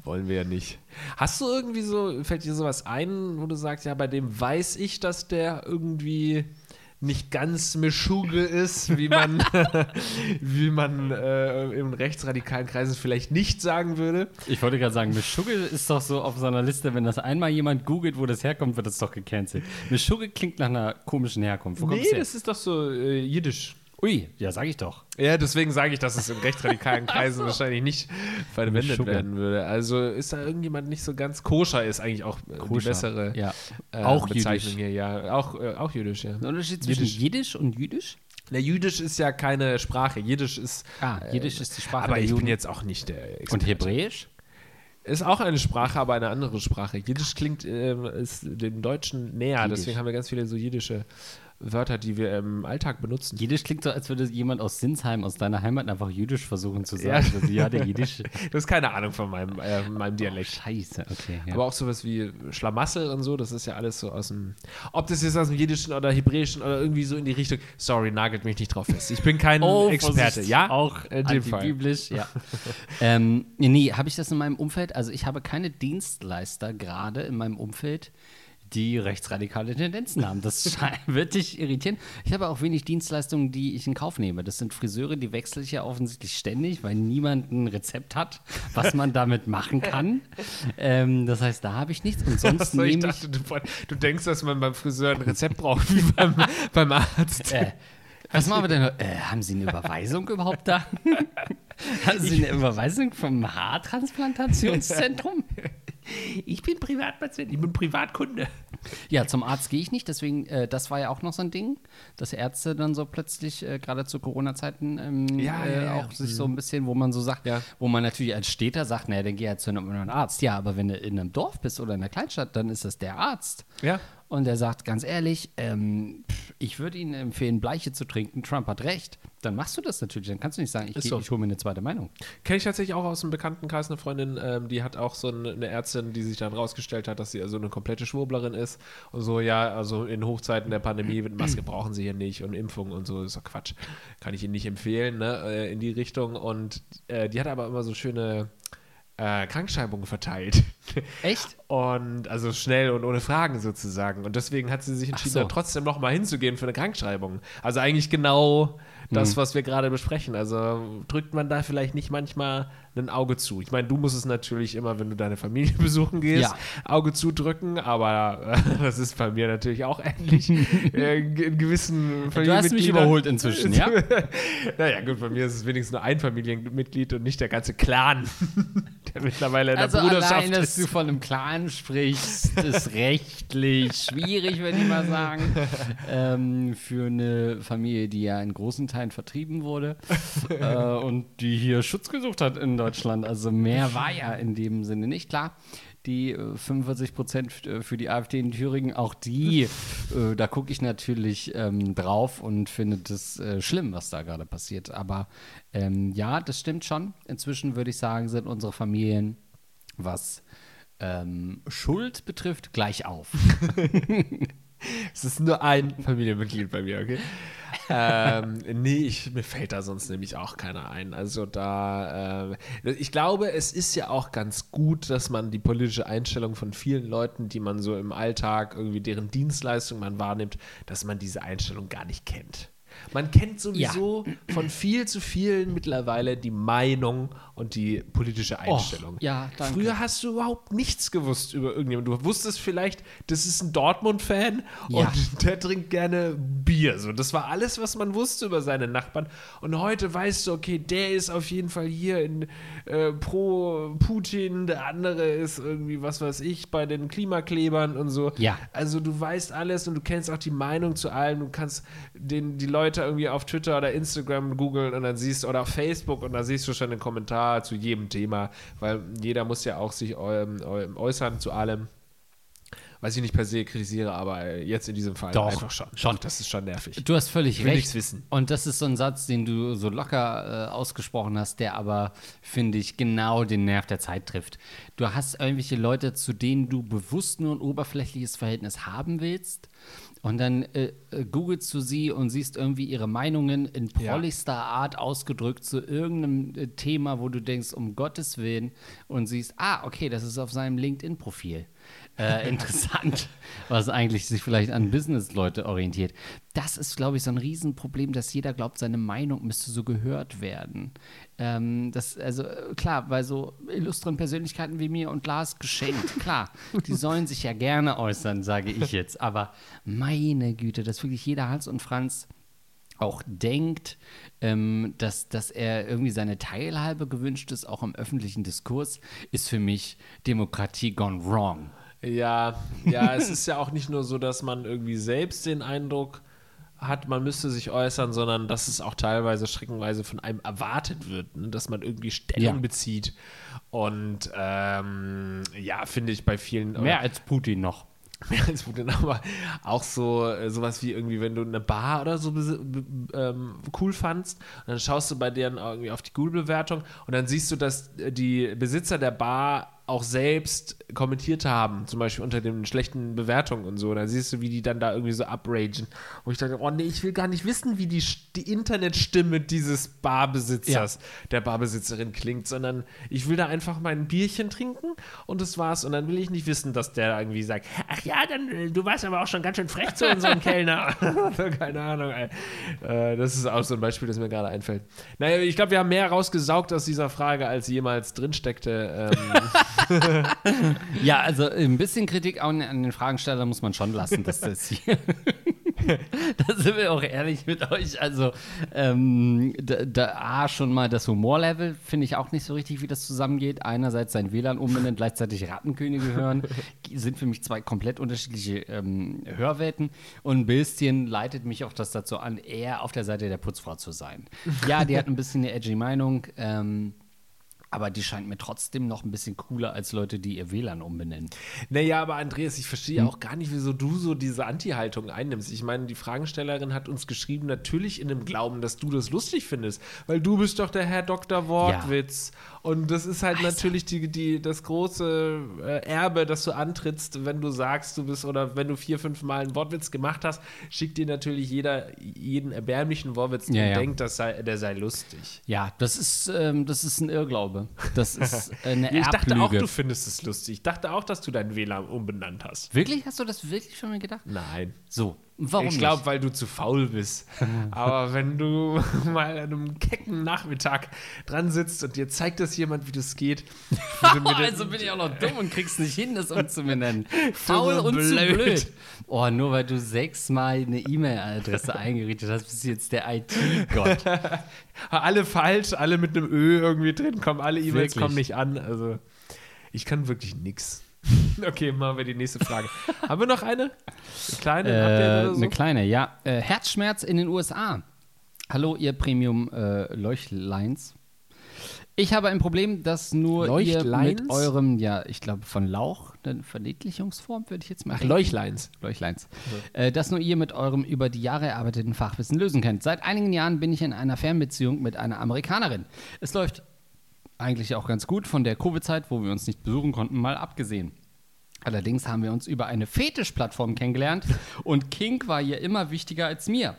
S1: wollen wir ja nicht. Hast du irgendwie so, fällt dir sowas ein, wo du sagst, ja, bei dem weiß ich, dass der irgendwie nicht ganz Mischugge ist, wie man, (laughs) wie man äh, in rechtsradikalen Kreisen vielleicht nicht sagen würde.
S2: Ich wollte gerade sagen, Mischugge ist doch so auf so einer Liste, wenn das einmal jemand googelt, wo das herkommt, wird das doch gecancelt. Mischugge klingt nach einer komischen Herkunft.
S1: Wo nee, das ist doch so äh, jiddisch.
S2: Ui, ja, sag ich doch.
S1: Ja, deswegen sage ich, dass es in rechtsradikalen (laughs) Kreisen so. wahrscheinlich nicht verwendet Sugar. werden würde. Also ist da irgendjemand nicht so ganz koscher, ist eigentlich auch koscher. die bessere
S2: ja.
S1: äh, auch Bezeichnung jüdisch. hier. Ja, auch, äh, auch jüdisch, ja.
S2: Der Unterschied zwischen jiddisch, jiddisch und jüdisch?
S1: Na, Jüdisch ist ja keine Sprache. Jiddisch ist.
S2: Ah, Jiddisch ist die Sprache
S1: Aber
S2: der
S1: ich
S2: Juden.
S1: bin jetzt auch nicht der Experte.
S2: Und Hebräisch?
S1: Ist auch eine Sprache, aber eine andere Sprache. Jiddisch klingt, ähm, ist dem Deutschen näher.
S2: Jiddisch.
S1: Deswegen haben wir ganz viele so jiddische Wörter, die wir im Alltag benutzen.
S2: Jiddisch klingt so, als würde jemand aus Sinsheim, aus deiner Heimat, einfach Jüdisch versuchen zu
S1: Ja.
S2: sagen. Also, ja, der Jiddisch. (laughs)
S1: Du hast keine Ahnung von meinem, äh, meinem Dialekt.
S2: Scheiße, okay. Ja.
S1: Aber auch sowas wie Schlamassel und so, das ist ja alles so aus dem. Ob das jetzt aus dem Jiddischen oder Hebräischen oder irgendwie so in die Richtung. Sorry, nagelt mich nicht drauf fest. Ich bin kein Experte. (laughs)
S2: Oh, Vorsicht,
S1: Ja,
S2: auch
S1: in dem Fall.
S2: antibiblisch, ja. (laughs) ähm, nee, habe ich das in meinem Umfeld? Also ich habe keine Dienstleister gerade in meinem Umfeld, die rechtsradikale Tendenzen haben. Das (laughs) scheint- wird dich irritieren. Ich habe auch wenig Dienstleistungen, die ich in Kauf nehme. Das sind Friseure, die wechsle ich ja offensichtlich ständig, weil niemand ein Rezept hat, was man (laughs) damit machen kann. Ähm, das heißt, da habe ich nichts. Und sonst
S1: Achso, ich
S2: nehme ich
S1: dachte, du, du denkst, dass man beim Friseur ein Rezept braucht, wie beim, (laughs) beim Arzt.
S2: Äh, was machen wir denn? Äh, haben Sie eine Überweisung überhaupt da? Haben Sie eine Überweisung vom Haartransplantationszentrum?
S1: Ich bin Privatpatient, ich bin Privatkunde.
S2: Ja, zum Arzt gehe ich nicht, deswegen, äh, das war ja auch noch so ein Ding, dass Ärzte dann so plötzlich, äh, gerade zu Corona-Zeiten, ähm,
S1: Ja,
S2: äh,
S1: ja, ja.
S2: auch sich so ein bisschen, wo man so sagt,
S1: Ja.
S2: wo man natürlich als Städter sagt, naja, dann geh ja zu einem anderen Arzt. Ja, aber wenn du in einem Dorf bist oder in einer Kleinstadt, dann ist das der Arzt.
S1: Ja.
S2: Und er sagt ganz ehrlich, ähm, ich würde Ihnen empfehlen, Bleiche zu trinken. Trump hat recht. Dann machst du das natürlich. Dann kannst du nicht sagen, ich,
S1: so.
S2: ich hole mir eine zweite Meinung.
S1: Kenne ich tatsächlich auch aus dem Bekanntenkreis eine Freundin, ähm, die hat auch so eine, Ärztin, die sich dann rausgestellt hat, dass sie also eine komplette Schwurblerin ist. Und so, ja, also in Hochzeiten der Pandemie mit Maske (clears throat) brauchen sie hier nicht und Impfung und so, ist doch Quatsch. Kann ich Ihnen nicht empfehlen, ne, äh, in die Richtung. Und äh, die hat aber immer so schöne äh, Krankschreibungen verteilt. (laughs)
S2: Echt?
S1: Und also schnell und ohne Fragen sozusagen. Und deswegen hat sie sich entschieden,
S2: so.
S1: dann trotzdem nochmal hinzugehen für eine Krankschreibung. Also eigentlich genau das, was wir gerade besprechen. Also drückt man da vielleicht nicht manchmal ein Auge zu. Ich meine, du musst es natürlich immer, wenn du deine Familie (laughs) besuchen gehst,
S2: Ja.
S1: Auge zudrücken, aber äh, das ist bei mir natürlich auch ähnlich. (laughs) äh, in gewissen
S2: Du hast mich
S1: Familienmitgliedern-
S2: überholt inzwischen, ja? (laughs)
S1: naja, gut, bei mir ist es wenigstens nur ein Familienmitglied und nicht der ganze Clan, der mittlerweile in der
S2: Also
S1: Bruderschaft
S2: allein, dass
S1: ist.
S2: du von einem Clan sprichst, ist rechtlich schwierig, würde ich mal sagen. Ähm, für eine Familie, die ja in großen Teilen vertrieben wurde äh, und die hier Schutz gesucht hat in Deutschland. Also mehr war ja in dem Sinne nicht klar. Die äh, 45 Prozent für die AfD in Thüringen, auch die, äh, da gucke ich natürlich ähm, drauf und finde das äh, schlimm, was da gerade passiert. Aber ähm, ja, das stimmt schon. Inzwischen würde ich sagen, sind unsere Familien was ähm, Schuld betrifft, gleich auf. (laughs) (laughs)
S1: Es ist nur ein Familienmitglied bei mir, okay? ähm, nee, ich, mir fällt da sonst nämlich auch keiner ein. Also da, äh, ich glaube, es ist ja auch ganz gut, dass man die politische Einstellung von vielen Leuten, die man so im Alltag irgendwie deren Dienstleistung man wahrnimmt, dass man diese Einstellung gar nicht kennt. Man kennt sowieso von viel zu vielen mittlerweile die Meinung und die politische Einstellung.
S2: ja, danke.
S1: Früher hast du überhaupt nichts gewusst über irgendjemanden. Du wusstest vielleicht, das ist ein Dortmund-Fan
S2: Ja.
S1: und (laughs) der trinkt gerne Bier. So, das war alles, was man wusste über seine Nachbarn. Und heute weißt du, okay, der ist auf jeden Fall hier in, äh, pro Putin, der andere ist irgendwie, was weiß ich, bei den Klimaklebern und so.
S2: Ja.
S1: Also du weißt alles und du kennst auch die Meinung zu allem. Du kannst den, die Leute irgendwie auf Twitter oder Instagram googeln und dann siehst oder auf Facebook und da siehst du schon einen Kommentar zu jedem Thema, weil jeder muss ja auch sich ähm, ähm, äußern zu allem. Was ich nicht per se kritisiere, aber jetzt in diesem Fall
S2: Doch,
S1: einfach schon.
S2: schon.
S1: Das ist schon nervig.
S2: Du hast völlig
S1: Ich will
S2: recht.
S1: nichts wissen.
S2: Und das ist so ein Satz, den du so locker äh, ausgesprochen hast, der aber, finde ich, genau den Nerv der Zeit trifft. Du hast irgendwelche Leute, zu denen du bewusst nur ein oberflächliches Verhältnis haben willst. Und dann äh, äh, googelst du sie und siehst irgendwie ihre Meinungen in
S1: Ja.
S2: prolligster Art ausgedrückt zu irgendeinem äh, Thema, wo du denkst, um Gottes Willen, und siehst, ah, okay, das ist auf seinem LinkedIn-Profil. Äh, (laughs) interessant, was eigentlich sich vielleicht an Business-Leute orientiert. Das ist, glaube ich, so ein Riesenproblem, dass jeder glaubt, seine Meinung müsste so gehört werden. Ähm, das, also äh, klar, bei so illustren Persönlichkeiten wie mir und Lars geschenkt, (laughs) klar, die sollen sich ja gerne äußern, sage ich jetzt. Aber meine Güte, dass wirklich jeder Hals und Franz auch denkt, ähm, dass, dass er irgendwie seine Teilhabe gewünscht ist, auch im öffentlichen Diskurs, ist für mich Demokratie gone wrong.
S1: Ja, ja, (laughs) es ist ja auch nicht nur so, dass man irgendwie selbst den Eindruck hat, man müsste sich äußern, sondern dass es auch teilweise schreckenweise von einem erwartet wird, ne? dass man irgendwie Stellung
S2: Ja.
S1: bezieht. Und ähm, ja, finde ich bei vielen.
S2: Mehr als Putin noch.
S1: Mehr als Putin, aber auch so äh, sowas wie irgendwie, wenn du eine Bar oder so ähm, cool fandst, dann schaust du bei deren irgendwie auf die Google-Bewertung und dann siehst du, dass äh, die Besitzer der Bar auch selbst kommentiert haben, zum Beispiel unter den schlechten Bewertungen und so. Da siehst du, wie die dann da irgendwie so upragen. Wo ich dachte, oh nee, ich will gar nicht wissen, wie die, die Internetstimme dieses Barbesitzers, der Barbesitzerin klingt, sondern ich will da einfach mein Bierchen trinken und das war's. Und dann will ich nicht wissen, dass der irgendwie sagt, ach ja, dann, du warst aber auch schon ganz schön frech zu unserem (laughs) Kellner. (laughs) Keine Ahnung, ey. Äh, das ist auch so ein Beispiel, das mir gerade einfällt. Naja, ich glaube, wir haben mehr rausgesaugt aus dieser Frage, als jemals drinsteckte. Ähm, (laughs) (laughs)
S2: Ja, also ein bisschen Kritik an, den Fragensteller muss man schon lassen, dass das hier. (laughs) da sind wir auch ehrlich mit euch. Also, ähm, da, da A, schon mal das Humorlevel finde ich auch nicht so richtig, wie das zusammengeht. Einerseits sein WLAN umbenennen, gleichzeitig Rattenkönige hören, sind für mich zwei komplett unterschiedliche ähm, Hörwelten. Und ein bisschen leitet mich auch das dazu an, eher auf der Seite der Putzfrau zu sein. Ja, die hat ein bisschen eine edgy Meinung. Ähm, aber die scheint mir trotzdem noch ein bisschen cooler als Leute, die ihr WLAN umbenennen.
S1: Naja, aber Andreas, ich verstehe auch gar nicht, wieso du so diese Anti-Haltung einnimmst. Ich meine, die Fragestellerin hat uns geschrieben, natürlich in dem Glauben, dass du das lustig findest, weil du bist doch der Herr Dr. Wortwitz. Und das ist halt natürlich die, die, das große äh, Erbe, das du antrittst, wenn du sagst, du bist oder wenn du vier, fünf Mal einen Wortwitz gemacht hast, schickt dir natürlich jeder jeden erbärmlichen Wortwitz, der
S2: Ja, ja.
S1: denkt, das sei, der sei lustig.
S2: Ja, das ist, ähm, das ist ein Irrglaube. Das ist (laughs) eine
S1: Ich dachte auch, du findest es lustig. Ich dachte auch, dass du dein WLAN umbenannt hast.
S2: Wirklich? Hast du das wirklich schon mal gedacht?
S1: Nein.
S2: So, warum
S1: ich glaube, weil du zu faul bist. (laughs) Aber wenn du (laughs) mal an einem kecken Nachmittag dran sitzt und dir zeigt das jemand, wie das geht, (laughs)
S2: also bin ich auch noch dumm und kriegst nicht hin, das umzubenennen. Faul und zu
S1: blöd.
S2: blöd. Oh, nur weil du sechsmal eine E-Mail-Adresse eingerichtet hast, bist du jetzt der IT-Gott.
S1: alle falsch, alle mit einem Ö irgendwie drin, kommen alle E-Mails kommen nicht an. Also ich kann wirklich nix. (laughs) Okay, machen wir die nächste Frage. Haben wir noch eine? Eine kleine ein
S2: Äh,
S1: so?
S2: eine kleine, ja. Äh, Herzschmerz in den USA. Hallo, ihr Premium-Leuchtleins. ich habe ein Problem, dass nur ihr
S1: Leuchtleins?
S2: mit eurem, ja, ich glaube von Lauch, eine Verniedlichungsform, würde ich jetzt mal
S1: Ach,
S2: denken.
S1: Leuchleins.
S2: Leuchtleins. Äh, das nur ihr mit eurem über die Jahre erarbeiteten Fachwissen lösen könnt. Seit einigen Jahren bin ich in einer Fernbeziehung mit einer Amerikanerin. Es läuft eigentlich auch ganz gut von der Covid-Zeit, wo wir uns nicht besuchen konnten, mal abgesehen. Allerdings haben wir uns über eine Fetischplattform kennengelernt und Kink war ihr immer wichtiger als mir.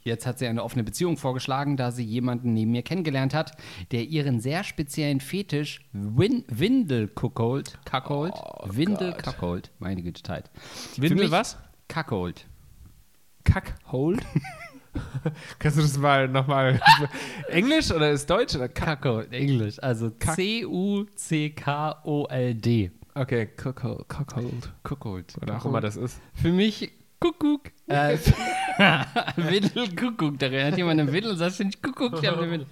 S2: Jetzt hat sie eine offene Beziehung vorgeschlagen, da sie jemanden neben mir kennengelernt hat, der ihren sehr speziellen Fetisch Win Windelkuckold, Cuckold, Windelcuckold, meine Güte. Für
S1: Windel was?
S2: Cuckold.
S1: Kackhold? (laughs) (laughs) Kannst du das mal nochmal (laughs) Englisch oder ist Deutsch oder?
S2: Cuckold, Englisch, also C-U-C-K-O-L-D.
S1: Okay, Cockhold. Cockhold.
S2: Cuckold.
S1: Oder auch immer das ist.
S2: Für mich Kuckuck. Äh, (laughs) Windelkuckuck. Da hat jemand eine Windel und sagt, ich Kuckuck, ich habe eine Windel.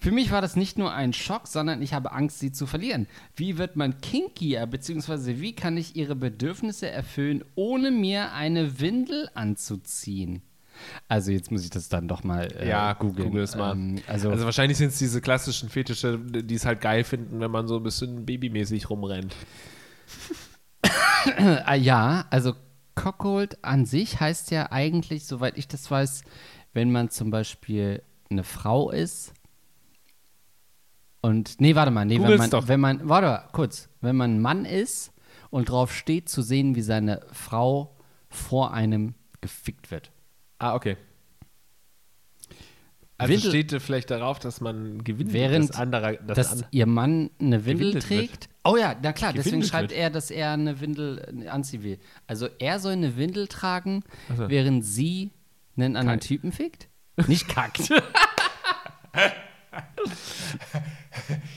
S2: Für mich war das nicht nur ein Schock, sondern ich habe Angst, sie zu verlieren. Wie wird man kinkier, beziehungsweise wie kann ich ihre Bedürfnisse erfüllen, ohne mir eine Windel anzuziehen? Also jetzt muss ich das dann doch mal äh,
S1: Ja,
S2: googeln.
S1: google es mal.
S2: Ähm, also,
S1: Also wahrscheinlich sind es diese klassischen Fetische, die es halt geil finden, wenn man so ein bisschen babymäßig rumrennt.
S2: äh, (coughs) ja, also Cockhold an sich heißt ja eigentlich, soweit ich das weiß, wenn man zum Beispiel eine Frau ist und nee, warte mal, nee, wenn man,
S1: doch.
S2: wenn man, warte mal, kurz, wenn man ein Mann ist und drauf steht zu sehen, wie seine Frau vor einem gefickt wird.
S1: Ah, okay. Also
S2: Windel-
S1: steht vielleicht darauf, dass man gewinnt,
S2: Während
S1: das andere, das
S2: dass
S1: an-
S2: ihr Mann eine Windel
S1: Gewindelt wird.
S2: trägt. Oh ja, na klar, deswegen
S1: Gewindelt
S2: schreibt
S1: wird.
S2: er, dass er eine Windel äh, anziehen will. Also er soll eine Windel tragen,
S1: so.
S2: während sie einen anderen
S1: Kackt.
S2: Typen fickt? Nicht kackt. (laughs)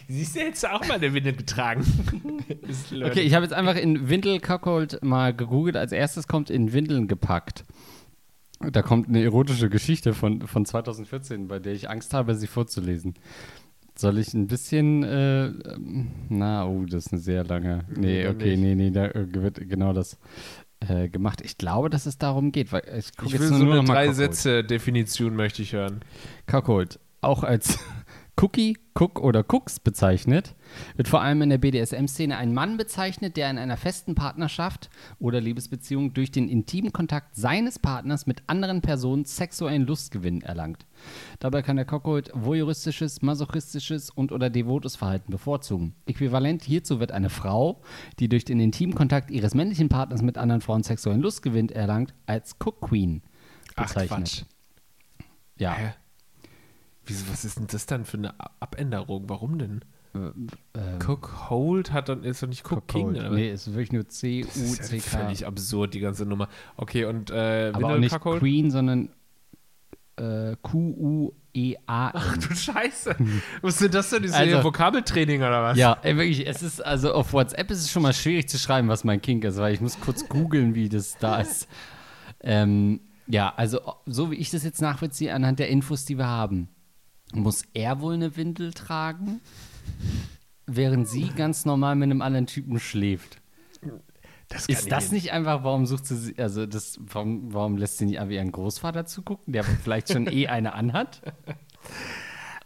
S1: Siehst du jetzt auch mal eine Windel getragen? (laughs)
S2: Okay, ich habe jetzt einfach in Windel Cuckold mal gegoogelt. Als erstes kommt in Windeln gepackt. Da kommt eine erotische Geschichte von, von 2014, bei der ich Angst habe, sie vorzulesen. Soll ich ein bisschen, äh, na, oh, das ist eine sehr lange. Nee, okay, nee, nee, da äh, wird genau das äh, gemacht. Ich glaube, dass es darum geht, weil ich
S1: Ich
S2: jetzt
S1: will
S2: nur
S1: so
S2: noch
S1: eine
S2: mal
S1: drei
S2: Cockhold.
S1: Sätze Definition möchte ich hören.
S2: Cuckold, auch als Cookie, Cook oder Cooks bezeichnet, wird vor allem in der BDSM-Szene ein Mann bezeichnet, der in einer festen Partnerschaft oder Liebesbeziehung durch den intimen Kontakt seines Partners mit anderen Personen sexuellen Lustgewinn erlangt. Dabei kann der Cuckold voyeuristisches, masochistisches und oder devotes Verhalten bevorzugen. Äquivalent hierzu wird eine Frau, die durch den intimen Kontakt ihres männlichen Partners mit anderen Frauen sexuellen Lustgewinn erlangt, als Cook Queen
S1: Ach,
S2: bezeichnet.
S1: Quatsch.
S2: Ja.
S1: Hä? Wieso, was ist denn das dann für eine A- Abänderung? Warum denn?
S2: Ähm,
S1: Cook Hold hat dann ist doch nicht Cook King.
S2: Cockhold.
S1: Oder?
S2: Nee, es ist wirklich nur
S1: das ist ja völlig absurd, die ganze Nummer. Okay, und äh,
S2: Aber auch nicht
S1: Cuckold?
S2: Queen, sondern äh, Q-U-E-A.
S1: Ach du Scheiße. Was sind das denn? Ist
S2: Also-
S1: Vokabeltraining oder was?
S2: Ja, ey, wirklich, es ist also auf WhatsApp ist es schon mal schwierig zu schreiben, was mein Kink ist, weil ich muss kurz googeln, wie das da ist. Ähm, ja, also so wie ich das jetzt nachvollziehe, anhand der Infos, die wir haben, muss er wohl eine Windel tragen, während sie ganz normal mit einem anderen Typen schläft.
S1: Das
S2: Ist das nicht einfach, warum sucht sie, also das, warum, warum lässt sie nicht einfach ihren Großvater zugucken, der vielleicht schon eh eine anhat?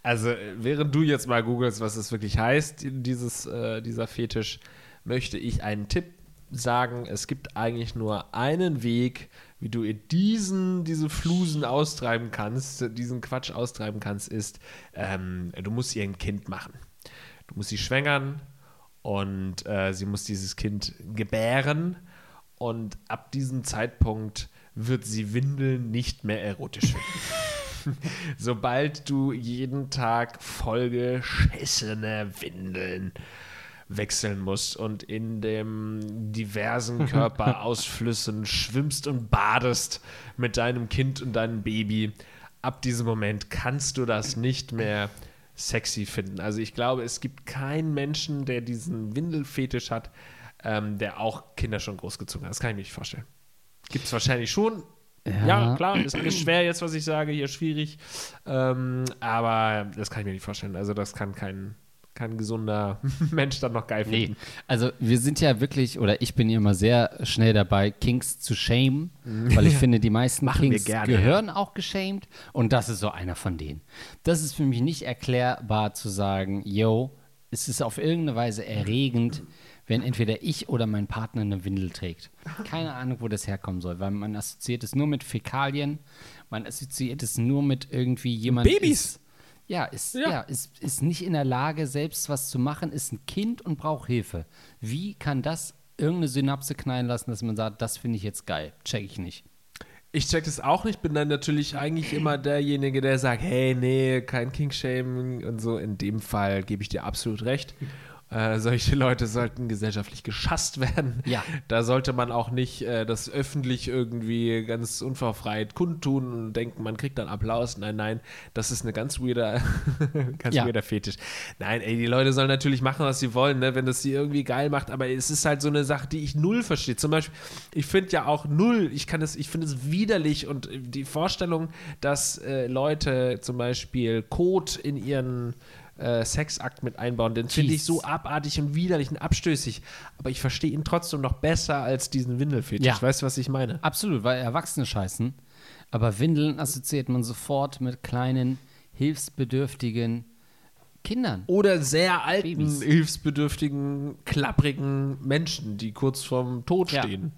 S1: Also, äh, während du jetzt mal googelst, was es wirklich heißt, dieses, äh, dieser Fetisch, möchte ich einen Tipp sagen. Es gibt eigentlich nur einen Weg, wie du in diesen, diese Flusen austreiben kannst, diesen Quatsch austreiben kannst, ist, ähm, du musst ihr ein Kind machen. Du musst sie schwängern und äh, sie muss dieses Kind gebären und ab diesem Zeitpunkt wird sie Windeln nicht mehr erotisch finden. (laughs) Sobald du jeden Tag vollgeschissene Windeln wechseln musst und in dem diversen Körperausflüssen (laughs) schwimmst und badest mit deinem Kind und deinem Baby, ab diesem Moment kannst du das nicht mehr sexy finden. Also ich glaube, es gibt keinen Menschen, der diesen Windelfetisch hat, ähm, der auch Kinder schon großgezogen hat. Das kann ich mir nicht vorstellen. Gibt es wahrscheinlich schon. Ja.
S2: Ja.
S1: klar, ist, ist schwer jetzt, was ich sage, hier schwierig. Ähm, aber das kann ich mir nicht vorstellen. Also das kann kein, kein gesunder (laughs) Mensch dann noch geil
S2: Nee,
S1: finden.
S2: also wir sind ja wirklich, oder ich bin ja immer sehr schnell dabei, Kinks zu shamen, weil ich finde, die meisten
S1: gerne,
S2: gehören auch geshamed und das ist so einer von denen. Das ist für mich nicht erklärbar zu sagen, yo, es ist auf irgendeine Weise erregend, wenn entweder ich oder mein Partner eine Windel trägt. Keine Ahnung, wo das herkommen soll, weil man assoziiert es nur mit Fäkalien, man assoziiert es nur mit irgendwie jemand
S1: Babys.
S2: Ist, ja, ist,
S1: Ja.
S2: ja. ist, ist nicht in der Lage, selbst was zu machen, ist ein Kind und braucht Hilfe. Wie kann das irgendeine Synapse knallen lassen, dass man sagt, das finde ich jetzt geil? Check ich nicht.
S1: Ich check das auch nicht, bin dann natürlich eigentlich immer derjenige, der sagt, hey, nee, kein King-Shaming und so. In dem Fall gebe ich dir absolut recht. Äh, solche Leute sollten gesellschaftlich geschasst werden.
S2: Ja.
S1: Da sollte man auch nicht äh, das öffentlich irgendwie ganz unverfreit kundtun und denken, man kriegt dann Applaus. Nein, nein, das ist eine ganz weirder, (laughs) ganz
S2: Ja.
S1: weirder Fetisch. Nein, ey, die Leute sollen natürlich machen, was sie wollen, ne, wenn das sie irgendwie geil macht, aber es ist halt so eine Sache, die ich null verstehe. Zum Beispiel, ich finde ja auch null, ich kann es, ich finde es widerlich und die Vorstellung, dass äh, Leute zum Beispiel Kot in ihren äh, Sexakt mit einbauen, den finde ich so abartig und widerlich und abstößig. Aber ich verstehe ihn trotzdem noch besser als diesen Windelfetisch.
S2: Ja.
S1: Weißt du, was ich meine?
S2: Absolut, weil Erwachsene scheißen. Aber Windeln assoziiert man sofort mit kleinen, hilfsbedürftigen Kindern.
S1: Oder sehr alten,
S2: Babys.
S1: hilfsbedürftigen, klapprigen Menschen, die kurz vorm Tod
S2: Ja.
S1: stehen.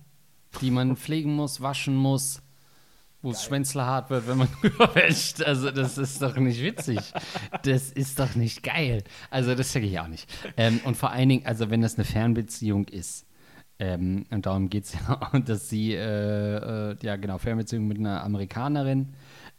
S2: die man pflegen muss, waschen muss, wo es schwänzlerhart wird, wenn man (laughs) überwäscht. Also das ist doch nicht witzig. Das ist doch nicht geil. Also das sage ich auch nicht. Ähm, und vor allen Dingen, also wenn das eine Fernbeziehung ist, ähm, und darum geht es (laughs) ja, auch, dass sie, äh, äh, ja genau, Fernbeziehung mit einer Amerikanerin,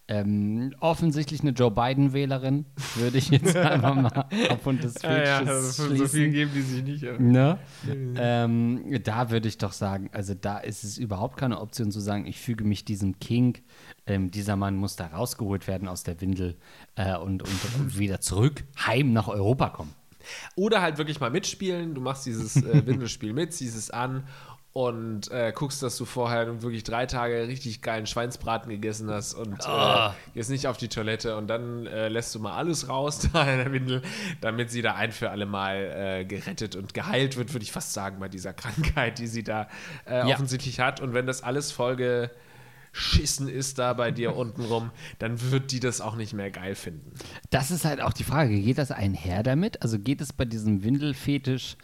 S2: ähm, offensichtlich eine Joe Biden-Wählerin, würde ich jetzt (laughs) einfach mal aufgrund des Fetisches schließen.
S1: geben die sich nicht.
S2: Ne? ähm, da würde ich doch sagen, also da ist es überhaupt keine Option zu sagen, ich füge mich diesem King, ähm, dieser Mann muss da rausgeholt werden aus der Windel äh, und, und, und wieder zurück, heim nach Europa kommen.
S1: Oder halt wirklich mal mitspielen. Du machst dieses äh, (laughs) Windelspiel mit, ziehst es an und äh, guckst, dass du vorher wirklich drei Tage richtig geilen Schweinsbraten gegessen hast und
S2: Oh.
S1: äh, gehst nicht auf die Toilette und dann äh, lässt du mal alles raus (laughs) da in der Windel, damit sie da ein für alle Mal äh, gerettet und geheilt wird, würde ich fast sagen, bei dieser (laughs) Krankheit, die sie da äh,
S2: Ja.
S1: offensichtlich hat. Und wenn das alles Folge Schissen ist da bei dir (laughs) untenrum, dann wird die das auch nicht mehr geil finden.
S2: Das ist halt auch die Frage, geht das einher damit? Also geht es bei diesem Windelfetisch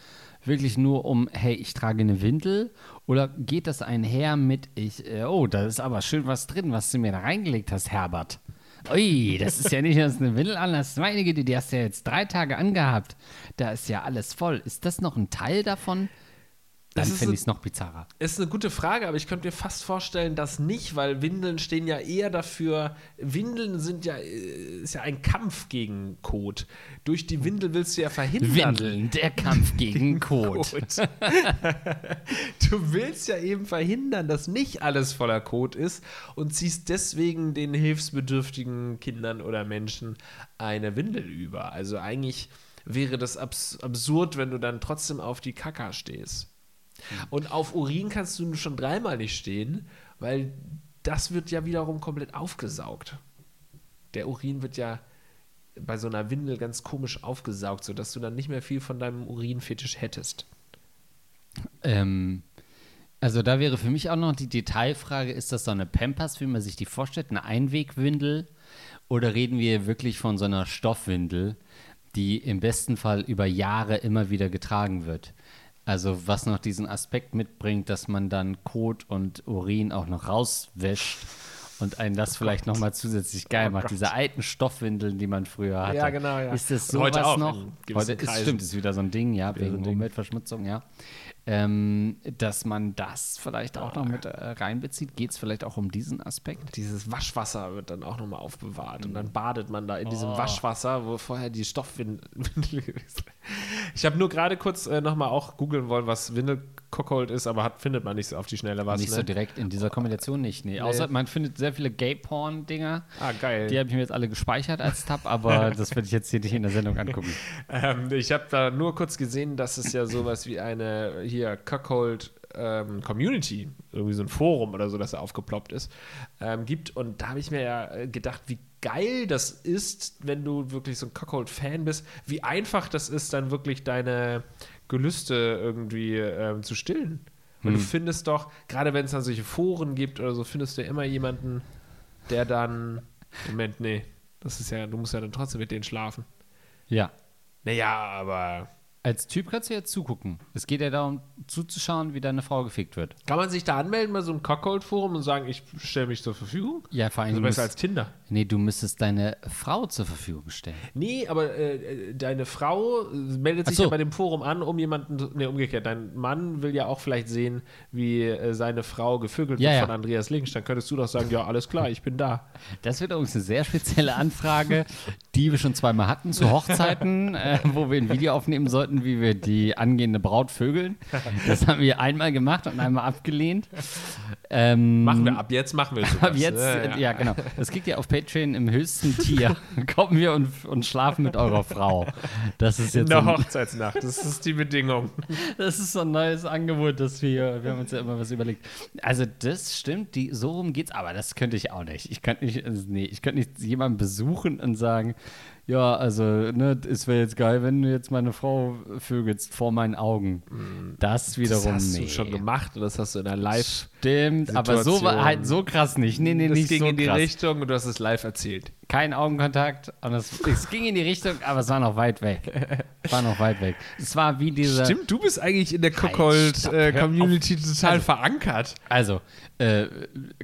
S2: wirklich nur um, hey, ich trage eine Windel? Oder geht das einher mit, ich, äh, oh, da ist aber schön was drin, was du mir da reingelegt hast, Herbert? Ui, das ist ja nicht nur eine Windel an, das ist meine Güte, die hast du ja jetzt drei Tage angehabt. Da ist ja alles voll. Ist das noch ein Teil davon? Dann
S1: Das ist
S2: finde
S1: ein-
S2: ich es noch bizarrer.
S1: Ist eine gute Frage, aber ich könnte mir fast vorstellen, dass nicht, weil Windeln stehen ja eher dafür, Windeln sind ja, äh, ist ja ein Kampf gegen Kot. Durch die Windel willst du ja verhindern.
S2: Windeln, der Kampf (laughs) gegen Kot.
S1: Kot. (laughs) du willst ja eben verhindern, dass nicht alles voller Kot ist und ziehst deswegen den hilfsbedürftigen Kindern oder Menschen eine Windel über. Also eigentlich wäre das abs absurd, wenn du dann trotzdem auf die Kaka stehst. Und auf Urin kannst du schon dreimal nicht stehen, weil das wird ja wiederum komplett aufgesaugt. Der Urin wird ja bei so einer Windel ganz komisch aufgesaugt, sodass du dann nicht mehr viel von deinem Urinfetisch hättest.
S2: Ähm, also da wäre für mich auch noch die Detailfrage, ist das so eine Pampers, wie man sich die vorstellt, eine Einwegwindel? Oder reden wir wirklich von so einer Stoffwindel, die im besten Fall über Jahre immer wieder getragen wird? Also was noch diesen Aspekt mitbringt, dass man dann Kot und Urin auch noch rauswäscht und einen das vielleicht noch mal zusätzlich geil
S1: Oh
S2: macht.
S1: Gott.
S2: Diese alten Stoffwindeln, die man früher hatte.
S1: Ja, genau, ja.
S2: Ist das
S1: Und heute
S2: sowas
S1: auch
S2: noch? Heute ist,
S1: Kreisen.
S2: stimmt, ist wieder so ein Ding, ja, wegen. Umweltverschmutzung, ja. Ähm, dass man das vielleicht auch noch mit äh, reinbezieht. Geht es vielleicht auch um diesen Aspekt?
S1: Dieses Waschwasser wird dann auch nochmal aufbewahrt und
S2: Mhm.
S1: dann badet man da in
S2: Oh.
S1: diesem Waschwasser, wo vorher die Stoffwindel (laughs) gewesen ist. Ich habe nur gerade kurz äh, nochmal auch googeln wollen, was Windelcockhold ist, aber hat, findet man nicht so auf die Schnelle was.
S2: Nicht
S1: ne?
S2: so direkt in dieser Kombination nicht. Nee. Außer man findet sehr viele Gay-Porn-Dinger.
S1: Ah, geil.
S2: Die habe ich mir jetzt alle gespeichert als Tab, aber (laughs) das werde ich jetzt hier nicht in der Sendung angucken.
S1: Ähm, ich habe da nur kurz gesehen, dass es ja sowas wie eine hier Cuckold ähm, Community, irgendwie so ein Forum oder so, das da aufgeploppt ist, ähm, gibt. Und da habe ich mir ja äh, gedacht, wie geil das ist, wenn du wirklich so ein Cuckold-Fan bist, wie einfach das ist, dann wirklich deine Gelüste irgendwie ähm, zu stillen. Und du findest doch, gerade wenn es dann solche Foren gibt oder so, findest du immer jemanden, der dann, Moment, nee, das ist ja, du musst ja dann trotzdem mit denen schlafen.
S2: Ja.
S1: Naja, aber
S2: Als Typ kannst du jetzt zugucken. Es geht ja darum, zuzuschauen, wie deine Frau gefickt wird.
S1: kann man sich da anmelden bei so einem Cockhold-Forum und sagen, ich stelle mich zur Verfügung?
S2: Ja, vor allem.
S1: Also besser
S2: musst-
S1: als Tinder.
S2: Nee, du müsstest deine Frau zur Verfügung stellen.
S1: Nee, aber äh, deine Frau äh, meldet sich
S2: so.
S1: ja bei dem Forum an, um jemanden, nee, umgekehrt, dein Mann will ja auch vielleicht sehen, wie äh, seine Frau gevögelt
S2: Ja,
S1: wird
S2: ja.
S1: von Andreas Links. Dann könntest du doch sagen, ja, alles klar, ich bin da.
S2: Das wird übrigens eine sehr spezielle Anfrage, die wir schon zweimal hatten zu Hochzeiten, (laughs) äh, wo wir ein Video aufnehmen sollten, wie wir die angehende Braut vögeln. Das haben wir einmal gemacht und einmal abgelehnt. Ähm,
S1: Machen wir ab jetzt, machen wir sowas.
S2: Ab jetzt,
S1: Ja, ja.
S2: ja, genau. Das kriegt ihr auf Patreon im höchsten Tier. (laughs) Kommen wir und, und schlafen mit eurer Frau. Das ist
S1: In
S2: jetzt
S1: der
S2: so ein,
S1: Hochzeitsnacht, das ist die Bedingung.
S2: das ist so ein neues Angebot, das wir, wir haben uns ja immer was überlegt. Also das stimmt, die, so rum geht's, aber das könnte ich auch nicht. Ich könnte nicht, also nee, ich könnte nicht jemanden besuchen und sagen, ja, also, ne, es wäre jetzt geil, wenn du jetzt meine Frau vögelst vor meinen Augen. Das wiederum
S1: Das hast
S2: nee.
S1: du schon gemacht und das hast du in der Live.
S2: Stimmt, aber so war halt so krass nicht. Nee, nee,
S1: Das
S2: nicht
S1: ging
S2: so
S1: in die
S2: krass.
S1: Richtung und du hast es live erzählt.
S2: Kein Augenkontakt und es, es ging in die Richtung, aber es war noch weit weg. Es war noch weit weg. Es war wie diese.
S1: Stimmt, du bist eigentlich in der
S2: stopp, hör
S1: Cockhold-Community total
S2: Also-
S1: verankert.
S2: Also, äh,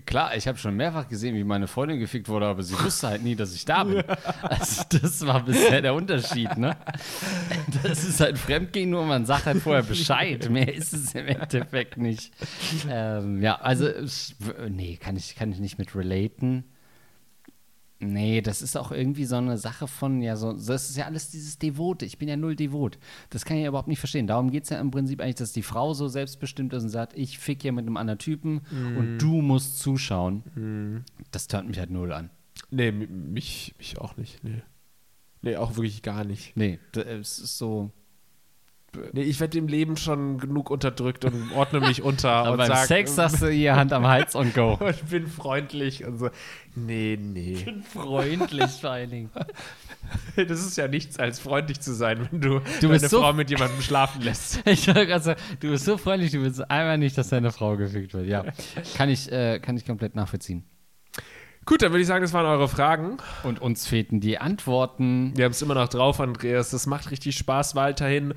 S2: klar, ich habe schon mehrfach gesehen, wie meine Freundin gefickt wurde, aber sie wusste halt nie, dass ich da bin. (laughs) Also, das war bisher der Unterschied, ne? Das ist halt Fremdgehen, nur man sagt halt vorher Bescheid. Mehr ist es im Endeffekt nicht. Ähm, ja, also, nee, kann ich, kann ich nicht mit relaten. Nee, das ist auch irgendwie so eine Sache von, ja, so, das ist ja alles dieses Devote. Ich bin ja null devot. Das kann ich ja überhaupt nicht verstehen. Darum geht es ja im Prinzip eigentlich, dass die Frau so selbstbestimmt ist und sagt, ich fick hier mit einem anderen Typen und du musst zuschauen. Das tönt mich halt null an.
S1: Nee, mich, mich auch nicht. Nee. Nee, auch wirklich gar nicht.
S2: Nee, es ist so.
S1: Nee, ich werde im Leben schon genug unterdrückt und ordne mich unter (laughs)
S2: Aber
S1: und
S2: beim
S1: sag,
S2: Sex sagst du ihr Hand am Hals und go. (laughs)
S1: und bin freundlich und so. Nee, nee.
S2: Freundlich vor allen Dingen. (laughs)
S1: Das ist ja nichts als freundlich zu sein, wenn du,
S2: Du
S1: deine
S2: so-
S1: Frau mit jemandem schlafen lässt.
S2: Ich sagen, du bist so freundlich, du willst einmal nicht, dass deine Frau gefickt wird. Ja, kann ich, äh, kann ich komplett nachvollziehen.
S1: Gut, dann würde ich sagen, das waren eure Fragen.
S2: Und uns fehlten die Antworten.
S1: Wir haben es immer noch drauf, Andreas. Das macht richtig Spaß weiterhin.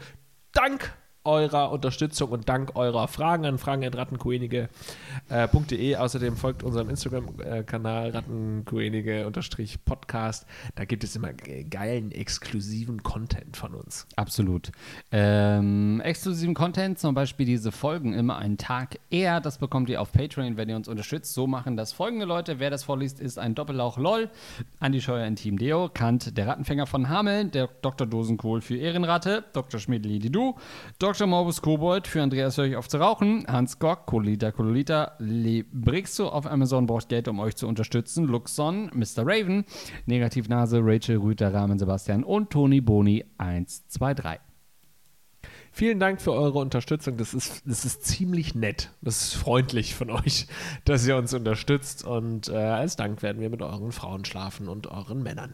S1: Dank eurer Unterstützung und dank eurer Fragen an fragen.rattenkoenige.de. Außerdem folgt unserem Instagram-Kanal rattenkoenige-podcast. Da gibt es immer ge- geilen, exklusiven Content von uns.
S2: Absolut. Ähm, exklusiven Content, zum Beispiel diese Folgen immer einen Tag eher. Das bekommt ihr auf Patreon, wenn ihr uns unterstützt. So machen das folgende Leute. Wer das vorliest, ist ein Doppellauch LOL, Andi Scheuer in Team Deo, Kant, der Rattenfänger von Hameln, der Dr. Dosenkohl für Ehrenratte, Dr. Schmidli Du, Dr. Morbus Kobold für Andreas Hör ich auf zu rauchen, Hans Gock, Kolita Kololita, Librixo auf Amazon braucht Geld, um euch zu unterstützen, Luxon, Mr. Raven, Negativnase, Rachel Rüter, Rahmen Sebastian und Toni Boni 123.
S1: Vielen Dank für eure Unterstützung. Das ist, das ist ziemlich nett. Das ist freundlich von euch, (laughs) dass ihr uns unterstützt. Und äh, als Dank werden wir mit euren Frauen schlafen und euren Männern.